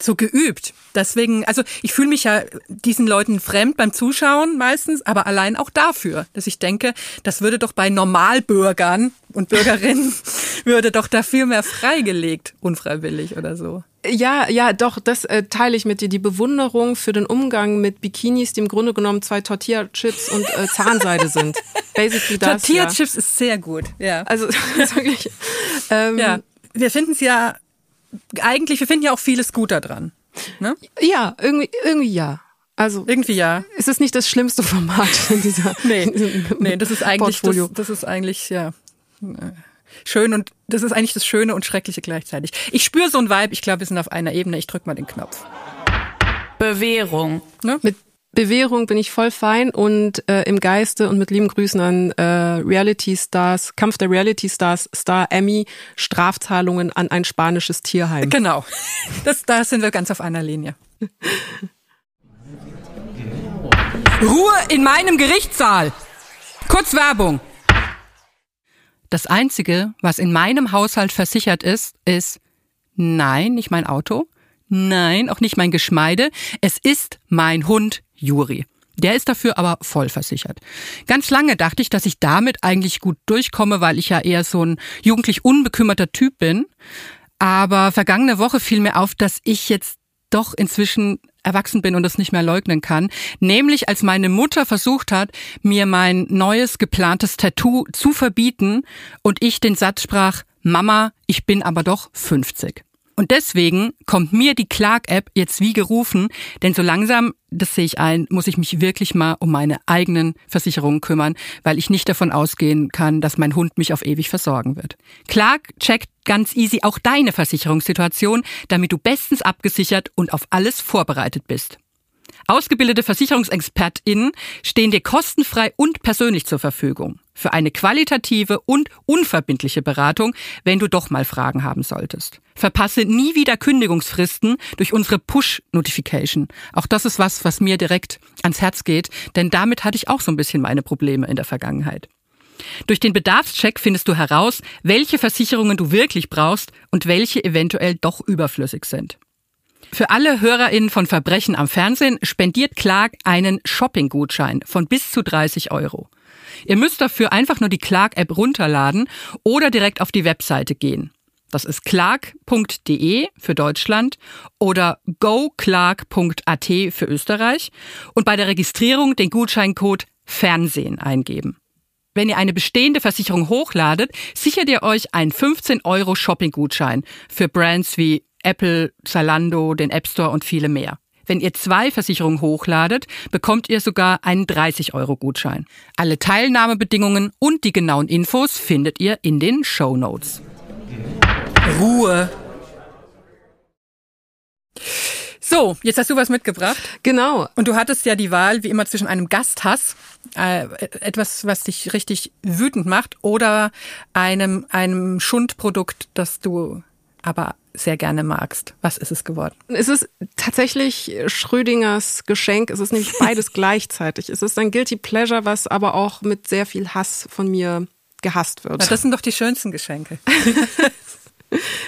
so geübt. Deswegen, also ich fühle mich ja diesen Leuten fremd beim Zuschauen meistens, aber allein auch dafür, dass ich denke, das würde doch bei Normalbürgern und Bürgerinnen würde doch dafür mehr freigelegt, unfreiwillig oder so. Ja, ja, doch, das äh, teile ich mit dir. Die Bewunderung für den Umgang mit Bikinis, die im Grunde genommen zwei Tortilla-Chips und äh, Zahnseide sind. Basically das. Tortilla-Chips ja. ist sehr gut, ja. Also wirklich. Ähm, ja, wir finden es ja eigentlich, wir finden ja auch vieles gut daran. Ne? Ja, irgendwie, irgendwie ja. Also irgendwie ja. Es ist nicht das schlimmste Format in dieser. nee, nee, das ist eigentlich das, das ist eigentlich ja schön und das ist eigentlich das Schöne und Schreckliche gleichzeitig. Ich spüre so ein Vibe. Ich glaube, wir sind auf einer Ebene. Ich drück mal den Knopf. Bewährung. Ne? Mit Bewährung bin ich voll fein und äh, im Geiste und mit lieben Grüßen an äh, Reality Stars, Kampf der Reality Stars, Star Emmy, Strafzahlungen an ein spanisches Tierheim. Genau. Das, da sind wir ganz auf einer Linie. Ruhe in meinem Gerichtssaal. Kurz Werbung. Das Einzige, was in meinem Haushalt versichert ist, ist nein, nicht mein Auto, nein, auch nicht mein Geschmeide, es ist mein Hund Juri. Der ist dafür aber voll versichert. Ganz lange dachte ich, dass ich damit eigentlich gut durchkomme, weil ich ja eher so ein jugendlich unbekümmerter Typ bin. Aber vergangene Woche fiel mir auf, dass ich jetzt doch inzwischen erwachsen bin und das nicht mehr leugnen kann. Nämlich als meine Mutter versucht hat, mir mein neues geplantes Tattoo zu verbieten und ich den Satz sprach, Mama, ich bin aber doch 50. Und deswegen kommt mir die Clark-App jetzt wie gerufen, denn so langsam, das sehe ich ein, muss ich mich wirklich mal um meine eigenen Versicherungen kümmern, weil ich nicht davon ausgehen kann, dass mein Hund mich auf ewig versorgen wird. Clark checkt ganz easy auch deine Versicherungssituation, damit du bestens abgesichert und auf alles vorbereitet bist. Ausgebildete VersicherungsexpertInnen stehen dir kostenfrei und persönlich zur Verfügung für eine qualitative und unverbindliche Beratung, wenn du doch mal Fragen haben solltest. Verpasse nie wieder Kündigungsfristen durch unsere Push-Notification. Auch das ist was, was mir direkt ans Herz geht, denn damit hatte ich auch so ein bisschen meine Probleme in der Vergangenheit. Durch den Bedarfscheck findest du heraus, welche Versicherungen du wirklich brauchst und welche eventuell doch überflüssig sind. Für alle HörerInnen von Verbrechen am Fernsehen spendiert Clark einen Shopping-Gutschein von bis zu 30 Euro. Ihr müsst dafür einfach nur die Clark-App runterladen oder direkt auf die Webseite gehen. Das ist clark.de für Deutschland oder goclark.at für Österreich und bei der Registrierung den Gutscheincode Fernsehen eingeben. Wenn ihr eine bestehende Versicherung hochladet, sichert ihr euch einen 15 Euro Shopping-Gutschein für Brands wie Apple, Zalando, den App Store und viele mehr. Wenn ihr zwei Versicherungen hochladet, bekommt ihr sogar einen 30-Euro-Gutschein. Alle Teilnahmebedingungen und die genauen Infos findet ihr in den Show Notes. Ruhe. So, jetzt hast du was mitgebracht. Genau. Und du hattest ja die Wahl, wie immer, zwischen einem Gasthass, äh, etwas, was dich richtig wütend macht, oder einem, einem Schundprodukt, das du aber sehr gerne magst. Was ist es geworden? Es ist tatsächlich Schrödingers Geschenk. Es ist nämlich beides gleichzeitig. Es ist ein Guilty Pleasure, was aber auch mit sehr viel Hass von mir gehasst wird. Na, das sind doch die schönsten Geschenke.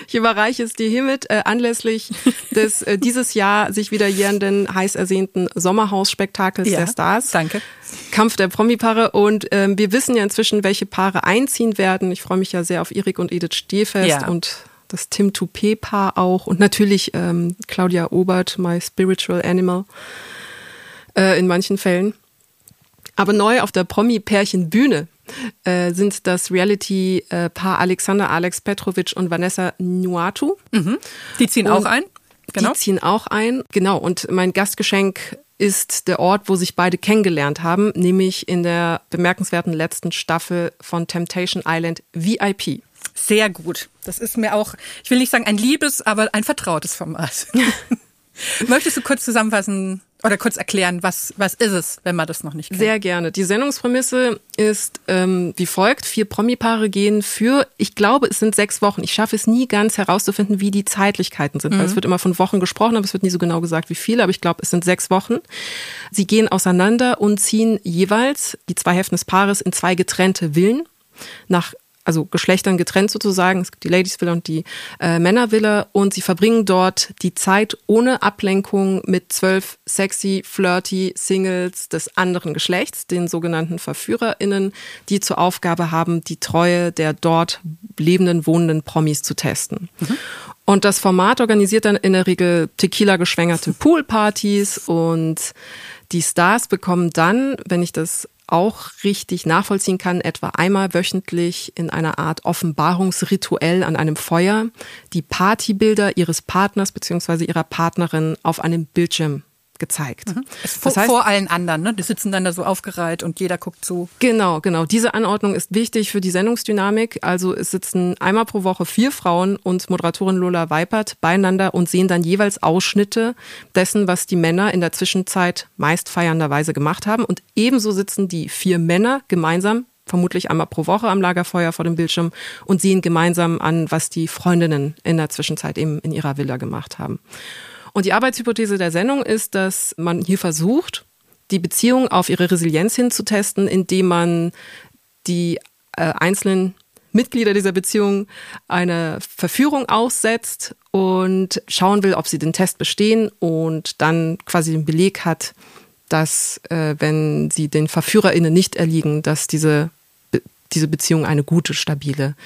Ich überreiche es dir hiermit äh, anlässlich des äh, dieses Jahr sich wieder jährenden heiß ersehnten Sommerhausspektakels ja, der Stars. Danke. Kampf der Promi-Paare und ähm, wir wissen ja inzwischen, welche Paare einziehen werden. Ich freue mich ja sehr auf Erik und Edith Stehfest ja. und das Tim Toupé-Paar auch und natürlich ähm, Claudia Obert, My Spiritual Animal äh, in manchen Fällen. Aber neu auf der Promi-Pärchen-Bühne äh, sind das Reality-Paar Alexander Alex Petrovic und Vanessa Nuatu. Mhm. Die ziehen und auch ein. Genau. Die ziehen auch ein. Genau. Und mein Gastgeschenk ist der Ort, wo sich beide kennengelernt haben, nämlich in der bemerkenswerten letzten Staffel von Temptation Island VIP. Sehr gut. Das ist mir auch, ich will nicht sagen ein liebes, aber ein vertrautes Format. Möchtest du kurz zusammenfassen, oder kurz erklären, was, was ist es, wenn man das noch nicht kennt? Sehr gerne. Die Sendungsprämisse ist ähm, wie folgt. Vier Promi-Paare gehen für, ich glaube, es sind sechs Wochen. Ich schaffe es nie ganz herauszufinden, wie die Zeitlichkeiten sind, mhm. weil es wird immer von Wochen gesprochen, aber es wird nie so genau gesagt, wie viele, aber ich glaube, es sind sechs Wochen. Sie gehen auseinander und ziehen jeweils die zwei Hälften des Paares in zwei getrennte Villen nach also Geschlechtern getrennt sozusagen. Es gibt die Ladies Villa und die äh, Männer Villa und sie verbringen dort die Zeit ohne Ablenkung mit zwölf sexy, flirty Singles des anderen Geschlechts, den sogenannten VerführerInnen, die zur Aufgabe haben, die Treue der dort lebenden, wohnenden Promis zu testen. Mhm. Und das Format organisiert dann in der Regel Tequila-geschwängerte Poolpartys und die Stars bekommen dann, wenn ich das auch richtig nachvollziehen kann, etwa einmal wöchentlich in einer Art Offenbarungsrituell an einem Feuer die Partybilder ihres Partners bzw. ihrer Partnerin auf einem Bildschirm gezeigt. Mhm. Das heißt, vor allen anderen, ne? Die sitzen dann da so aufgereiht und jeder guckt zu. Genau, genau. Diese Anordnung ist wichtig für die Sendungsdynamik. Also es sitzen einmal pro Woche vier Frauen und Moderatorin Lola Weipert beieinander und sehen dann jeweils Ausschnitte dessen, was die Männer in der Zwischenzeit meist feiernderweise gemacht haben. Und ebenso sitzen die vier Männer gemeinsam vermutlich einmal pro Woche am Lagerfeuer vor dem Bildschirm und sehen gemeinsam an, was die Freundinnen in der Zwischenzeit eben in ihrer Villa gemacht haben. Und die Arbeitshypothese der Sendung ist, dass man hier versucht, die Beziehung auf ihre Resilienz hinzutesten, indem man die äh, einzelnen Mitglieder dieser Beziehung eine Verführung aussetzt und schauen will, ob sie den Test bestehen und dann quasi den Beleg hat, dass äh, wenn sie den VerführerInnen nicht erliegen, dass diese, diese Beziehung eine gute, stabile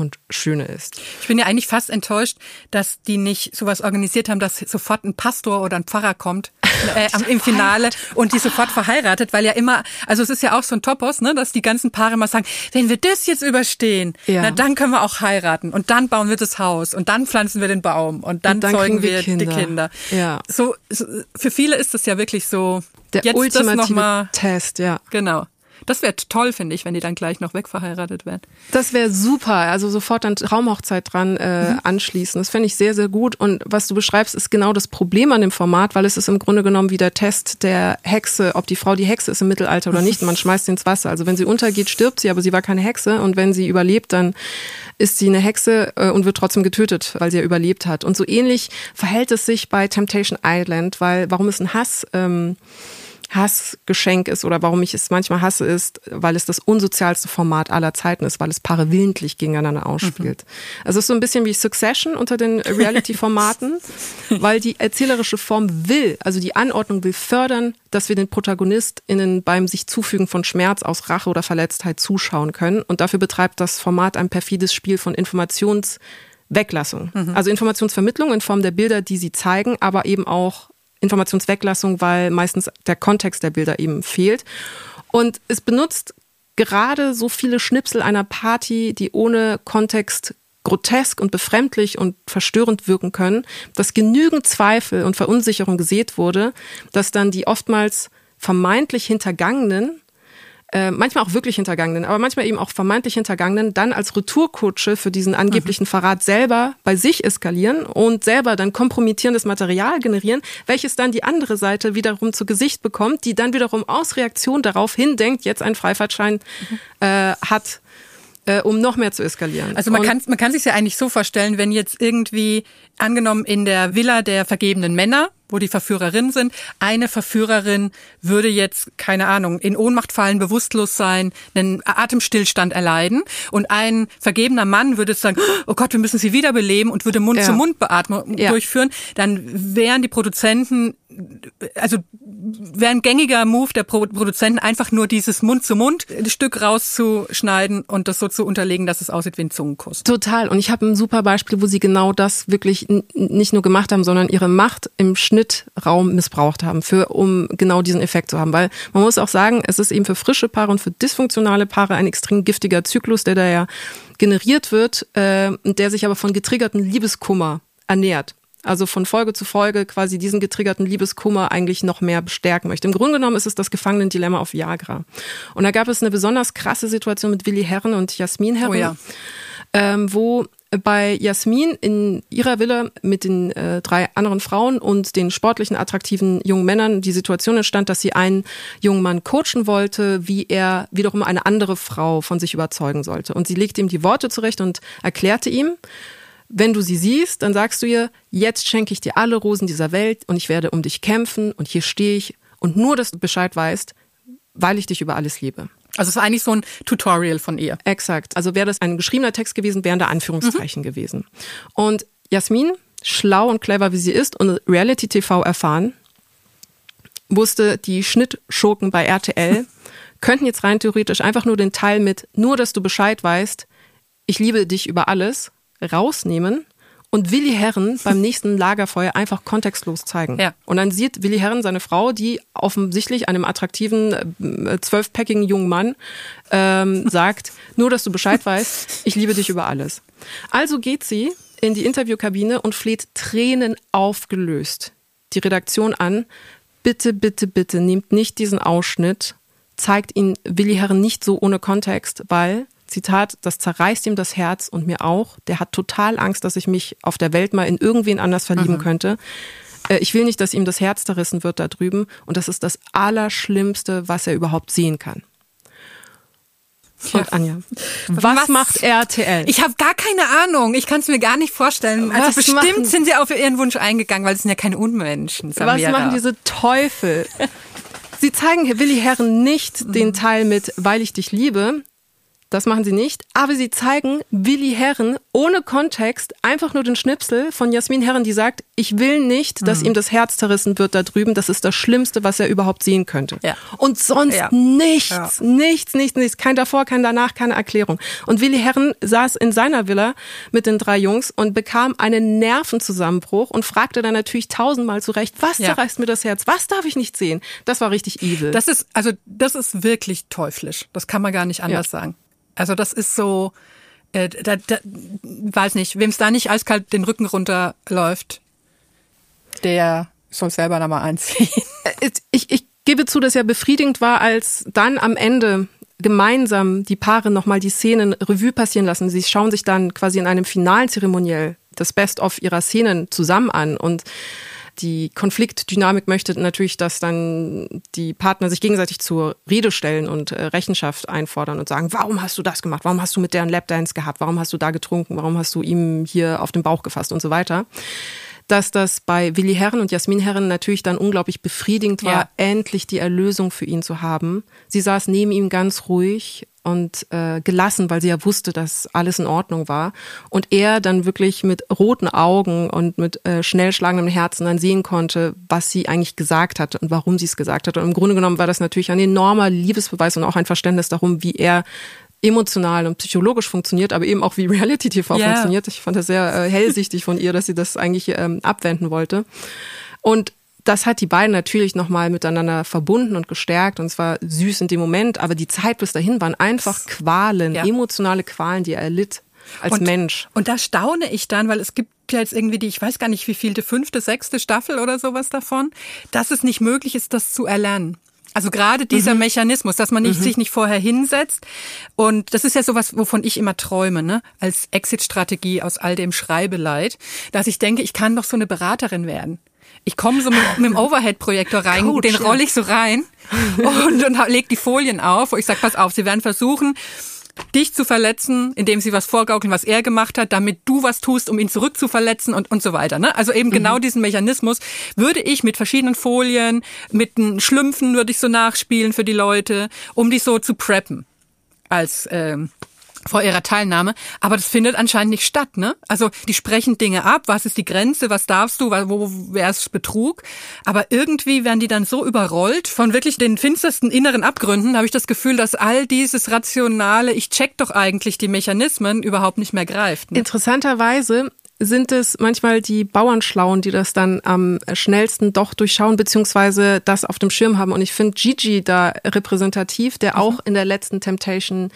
und schöne ist. Ich bin ja eigentlich fast enttäuscht, dass die nicht sowas organisiert haben, dass sofort ein Pastor oder ein Pfarrer kommt äh, im Finale und die sofort verheiratet, weil ja immer, also es ist ja auch so ein Topos, ne, dass die ganzen Paare mal sagen, wenn wir das jetzt überstehen, ja. na, dann können wir auch heiraten und dann bauen wir das Haus und dann pflanzen wir den Baum und dann, und dann zeugen wir, Kinder. die Kinder. Ja. So, so, für viele ist das ja wirklich so der jetzt ultimative das noch mal, Test, ja. Genau. Das wäre toll, finde ich, wenn die dann gleich noch wegverheiratet werden. Das wäre super. Also sofort an Traumhochzeit dran äh, mhm. anschließen. Das fände ich sehr, sehr gut. Und was du beschreibst, ist genau das Problem an dem Format, weil es ist im Grunde genommen wie der Test der Hexe, ob die Frau die Hexe ist im Mittelalter oder nicht. Man schmeißt sie ins Wasser. Also wenn sie untergeht, stirbt sie, aber sie war keine Hexe. Und wenn sie überlebt, dann ist sie eine Hexe äh, und wird trotzdem getötet, weil sie ja überlebt hat. Und so ähnlich verhält es sich bei Temptation Island, weil warum ist ein Hass? Ähm, Hassgeschenk ist oder warum ich es manchmal hasse, ist, weil es das unsozialste Format aller Zeiten ist, weil es Paare willentlich gegeneinander ausspielt. Mhm. Also es ist so ein bisschen wie Succession unter den Reality-Formaten, weil die erzählerische Form will, also die Anordnung will fördern, dass wir den ProtagonistInnen beim sich zufügen von Schmerz aus Rache oder Verletztheit zuschauen können. Und dafür betreibt das Format ein perfides Spiel von Informationsweglassung. Mhm. Also Informationsvermittlung in Form der Bilder, die sie zeigen, aber eben auch Informationsweglassung, weil meistens der Kontext der Bilder eben fehlt. Und es benutzt gerade so viele Schnipsel einer Party, die ohne Kontext grotesk und befremdlich und verstörend wirken können, dass genügend Zweifel und Verunsicherung gesät wurde, dass dann die oftmals vermeintlich Hintergangenen äh, manchmal auch wirklich Hintergangenen, aber manchmal eben auch vermeintlich Hintergangenen, dann als Retourkutsche für diesen angeblichen mhm. Verrat selber bei sich eskalieren und selber dann kompromittierendes Material generieren, welches dann die andere Seite wiederum zu Gesicht bekommt, die dann wiederum aus Reaktion darauf hindenkt, jetzt einen Freifahrtschein mhm. äh, hat äh, um noch mehr zu eskalieren. Also man kann man kann sich ja eigentlich so vorstellen, wenn jetzt irgendwie angenommen in der Villa der vergebenen Männer wo die Verführerinnen sind. Eine Verführerin würde jetzt, keine Ahnung, in Ohnmacht fallen, bewusstlos sein, einen Atemstillstand erleiden. Und ein vergebener Mann würde sagen, oh Gott, wir müssen sie wiederbeleben und würde Mund-zu-Mund-Beatmung ja. durchführen. Dann wären die Produzenten also wäre ein gängiger Move der Produzenten einfach nur dieses Mund-zu-Mund-Stück rauszuschneiden und das so zu unterlegen, dass es aussieht wie ein Zungenkuss. Total. Und ich habe ein super Beispiel, wo sie genau das wirklich nicht nur gemacht haben, sondern ihre Macht im Schnittraum missbraucht haben, für, um genau diesen Effekt zu haben. Weil man muss auch sagen, es ist eben für frische Paare und für dysfunktionale Paare ein extrem giftiger Zyklus, der da ja generiert wird, äh, der sich aber von getriggerten Liebeskummer ernährt also von Folge zu Folge quasi diesen getriggerten Liebeskummer eigentlich noch mehr bestärken möchte. Im Grunde genommen ist es das Gefangenendilemma auf Viagra. Und da gab es eine besonders krasse Situation mit Willi Herren und Jasmin Herren, oh ja. ähm, wo bei Jasmin in ihrer Villa mit den äh, drei anderen Frauen und den sportlichen, attraktiven jungen Männern die Situation entstand, dass sie einen jungen Mann coachen wollte, wie er wiederum eine andere Frau von sich überzeugen sollte. Und sie legte ihm die Worte zurecht und erklärte ihm, wenn du sie siehst, dann sagst du ihr, jetzt schenke ich dir alle Rosen dieser Welt und ich werde um dich kämpfen und hier stehe ich und nur, dass du Bescheid weißt, weil ich dich über alles liebe. Also es war eigentlich so ein Tutorial von ihr. Exakt. Also wäre das ein geschriebener Text gewesen, wären da Anführungszeichen mhm. gewesen. Und Jasmin, schlau und clever wie sie ist und Reality TV erfahren, wusste, die Schnittschurken bei RTL könnten jetzt rein theoretisch einfach nur den Teil mit nur, dass du Bescheid weißt, ich liebe dich über alles rausnehmen und Willi Herren beim nächsten Lagerfeuer einfach kontextlos zeigen. Ja. Und dann sieht Willi Herren seine Frau, die offensichtlich einem attraktiven, äh, zwölfpackigen jungen Mann ähm, sagt, nur dass du Bescheid weißt, ich liebe dich über alles. Also geht sie in die Interviewkabine und fleht Tränen aufgelöst die Redaktion an, bitte, bitte, bitte nehmt nicht diesen Ausschnitt, zeigt ihn Willi Herren nicht so ohne Kontext, weil Zitat, das zerreißt ihm das Herz und mir auch. Der hat total Angst, dass ich mich auf der Welt mal in irgendwen anders verlieben mhm. könnte. Äh, ich will nicht, dass ihm das Herz zerrissen wird da drüben. Und das ist das Allerschlimmste, was er überhaupt sehen kann. Und ja. Anja, was, was, macht RTL? Ich habe gar keine Ahnung. Ich kann es mir gar nicht vorstellen. Also was bestimmt machen, sind sie auf ihren Wunsch eingegangen, weil es sind ja keine Unmenschen. Samira. Was machen diese Teufel? Sie zeigen Willi Herren nicht den Teil mit Weil ich dich liebe, das machen sie nicht. Aber sie zeigen Willi Herren ohne Kontext einfach nur den Schnipsel von Jasmin Herren, die sagt, ich will nicht, dass mhm. ihm das Herz zerrissen wird da drüben. Das ist das Schlimmste, was er überhaupt sehen könnte. Ja. Und sonst ja. nichts, ja. nichts, nichts, nichts. Kein davor, kein danach, keine Erklärung. Und Willi Herren saß in seiner Villa mit den drei Jungs und bekam einen Nervenzusammenbruch und fragte dann natürlich tausendmal zurecht, was zerreißt mir das Herz? Was darf ich nicht sehen? Das war richtig evil. Das ist, also, das ist wirklich teuflisch. Das kann man gar nicht anders sagen. Also das ist so, äh, da, da, weiß nicht, wem es da nicht eiskalt den Rücken runterläuft, der soll selber da mal einziehen. Äh, ich, ich gebe zu, dass er befriedigend war, als dann am Ende gemeinsam die Paare nochmal die Szenen Revue passieren lassen. Sie schauen sich dann quasi in einem finalen Zeremoniell das Best-of ihrer Szenen zusammen an und die Konfliktdynamik möchte natürlich, dass dann die Partner sich gegenseitig zur Rede stellen und äh, Rechenschaft einfordern und sagen, warum hast du das gemacht? Warum hast du mit deren Lapdance gehabt? Warum hast du da getrunken? Warum hast du ihm hier auf den Bauch gefasst und so weiter? dass das bei Willi Herren und Jasmin Herren natürlich dann unglaublich befriedigend war, ja. endlich die Erlösung für ihn zu haben. Sie saß neben ihm ganz ruhig und äh, gelassen, weil sie ja wusste, dass alles in Ordnung war. Und er dann wirklich mit roten Augen und mit äh, schnell schlagendem Herzen dann sehen konnte, was sie eigentlich gesagt hat und warum sie es gesagt hat. Und im Grunde genommen war das natürlich ein enormer Liebesbeweis und auch ein Verständnis darum, wie er emotional und psychologisch funktioniert, aber eben auch wie Reality TV yeah. funktioniert. Ich fand das sehr äh, hellsichtig von ihr, dass sie das eigentlich ähm, abwenden wollte. Und das hat die beiden natürlich nochmal miteinander verbunden und gestärkt und zwar süß in dem Moment, aber die Zeit bis dahin waren einfach Qualen, ja. emotionale Qualen, die er erlitt als und, Mensch. Und da staune ich dann, weil es gibt ja jetzt irgendwie die, ich weiß gar nicht, wie viel, die fünfte, sechste Staffel oder sowas davon, dass es nicht möglich ist, das zu erlernen. Also gerade dieser mhm. Mechanismus, dass man nicht, mhm. sich nicht vorher hinsetzt. Und das ist ja sowas, wovon ich immer träume, ne? als Exit-Strategie aus all dem Schreibeleid, dass ich denke, ich kann doch so eine Beraterin werden. Ich komme so mit, mit dem Overhead-Projektor rein, Coach, den roll ich so rein und, und leg die Folien auf, wo ich sage, pass auf, Sie werden versuchen, dich zu verletzen, indem sie was vorgaukeln, was er gemacht hat, damit du was tust, um ihn zurückzuverletzen und, und so weiter. Ne? Also eben genau mhm. genau diesen Mechanismus würde ich mit verschiedenen Folien, mit den Schlümpfen würde ich so nachspielen für die Leute, um die so zu preppen als ähm, vor ihrer Teilnahme. Aber das findet anscheinend nicht statt, ne? Also die sprechen Dinge ab, was ist die Grenze, was darfst du, wo wäre es Betrug. Aber irgendwie werden die dann so überrollt von wirklich den finstersten inneren Abgründen, habe ich das Gefühl, dass all dieses rationale, ich check doch eigentlich die Mechanismen, überhaupt nicht mehr greift. Ne? Interessanterweise sind es manchmal die Bauernschlauen, die das dann am schnellsten doch durchschauen, beziehungsweise das auf dem Schirm haben. Und ich finde Gigi da repräsentativ, der mhm. auch in der letzten Temptation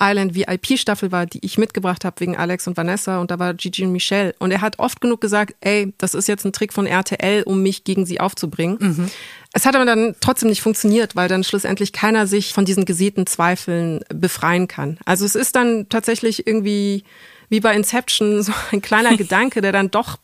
Island VIP-Staffel war, die ich mitgebracht habe wegen Alex und Vanessa. Und da war Gigi und Michelle. Und er hat oft genug gesagt, ey, das ist jetzt ein Trick von RTL, um mich gegen sie aufzubringen. Mhm. Es hat aber dann trotzdem nicht funktioniert, weil dann schlussendlich keiner sich von diesen gesäten Zweifeln befreien kann. Also es ist dann tatsächlich irgendwie wie bei Inception so ein kleiner Gedanke, der dann doch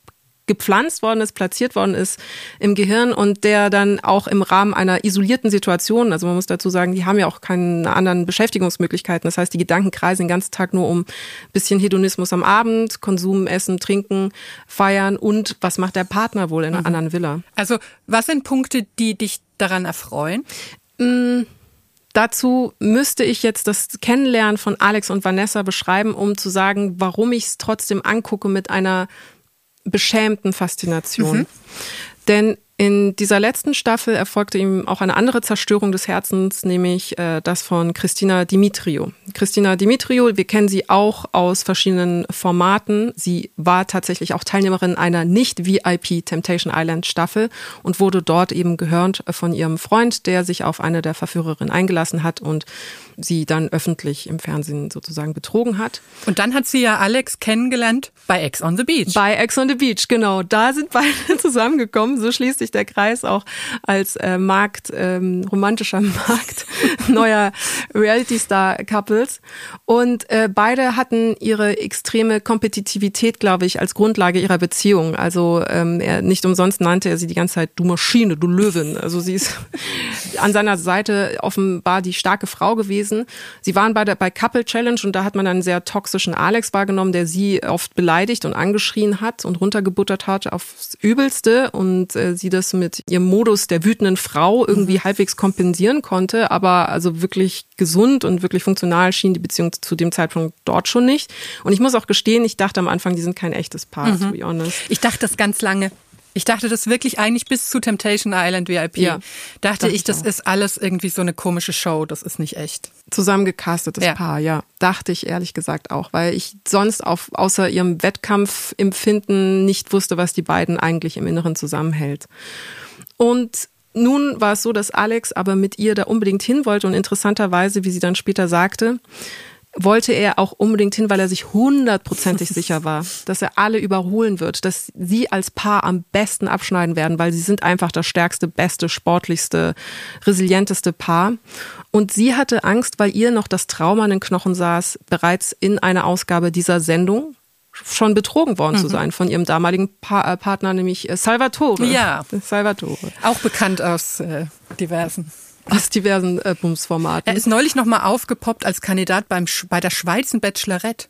gepflanzt worden ist, platziert worden ist im Gehirn und der dann auch im Rahmen einer isolierten Situation, also man muss dazu sagen, die haben ja auch keine anderen Beschäftigungsmöglichkeiten. Das heißt, die Gedanken kreisen den ganzen Tag nur um bisschen Hedonismus am Abend, Konsum, Essen, Trinken, Feiern und was macht der Partner wohl in einer mhm. anderen Villa. Also was sind Punkte, die dich daran erfreuen? Mm. Dazu müsste ich jetzt das Kennenlernen von Alex und Vanessa beschreiben, um zu sagen, warum ich es trotzdem angucke mit einer beschämten Faszination. Mhm. Denn in dieser letzten Staffel erfolgte ihm auch eine andere Zerstörung des Herzens, nämlich äh, das von Christina Dimitriou. Christina Dimitriou, wir kennen sie auch aus verschiedenen Formaten. Sie war tatsächlich auch Teilnehmerin einer nicht-VIP Temptation Island Staffel und wurde dort eben gehört von ihrem Freund, der sich auf eine der Verführerinnen eingelassen hat und sie dann öffentlich im Fernsehen sozusagen betrogen hat. Und dann hat sie ja Alex kennengelernt bei Ex on the Beach. Bei Ex on the Beach, genau. Da sind beide zusammengekommen. So schließt sich der Kreis auch als äh, Markt, ähm, romantischer Markt neuer Reality-Star-Couples. Und äh, beide hatten ihre extreme Kompetitivität, glaube ich, als Grundlage ihrer Beziehung. Also ähm, er nicht umsonst nannte er sie die ganze Zeit du Maschine, du Löwin. Also sie ist an seiner Seite offenbar die starke Frau gewesen. Sie waren bei der bei Couple Challenge und da hat man einen sehr toxischen Alex wahrgenommen, der sie oft beleidigt und angeschrien hat und runtergebuttert hat aufs Übelste und äh, sie das mit ihrem Modus der wütenden Frau irgendwie mhm. halbwegs kompensieren konnte, aber also wirklich gesund und wirklich funktional schien die Beziehung zu dem Zeitpunkt dort schon nicht. Und ich muss auch gestehen, ich dachte am Anfang, die sind kein echtes Paar, mhm. to be honest. Ich dachte das ganz lange. Ich dachte das wirklich eigentlich bis zu Temptation Island VIP. Ja, dachte, dachte ich, das auch. ist alles irgendwie so eine komische Show, das ist nicht echt. Zusammengecastetes ja. Paar, ja. Dachte ich ehrlich gesagt auch, weil ich sonst auf, außer ihrem Wettkampfempfinden nicht wusste, was die beiden eigentlich im Inneren zusammenhält. Und nun war es so, dass Alex aber mit ihr da unbedingt hin wollte und interessanterweise, wie sie dann später sagte, wollte er auch unbedingt hin, weil er sich hundertprozentig sicher war, dass er alle überholen wird, dass sie als Paar am besten abschneiden werden, weil sie sind einfach das stärkste, beste, sportlichste, resilienteste Paar. Und sie hatte Angst, weil ihr noch das Trauma an den Knochen saß, bereits in einer Ausgabe dieser Sendung schon betrogen worden mhm. zu sein von ihrem damaligen pa äh, Partner, nämlich äh, Salvatore. Ja. Salvatore. Auch bekannt aus äh, diversen aus diversen äh, Bumsformaten. Er ist neulich nochmal aufgepoppt als Kandidat beim, bei der Schweizer Bachelorette.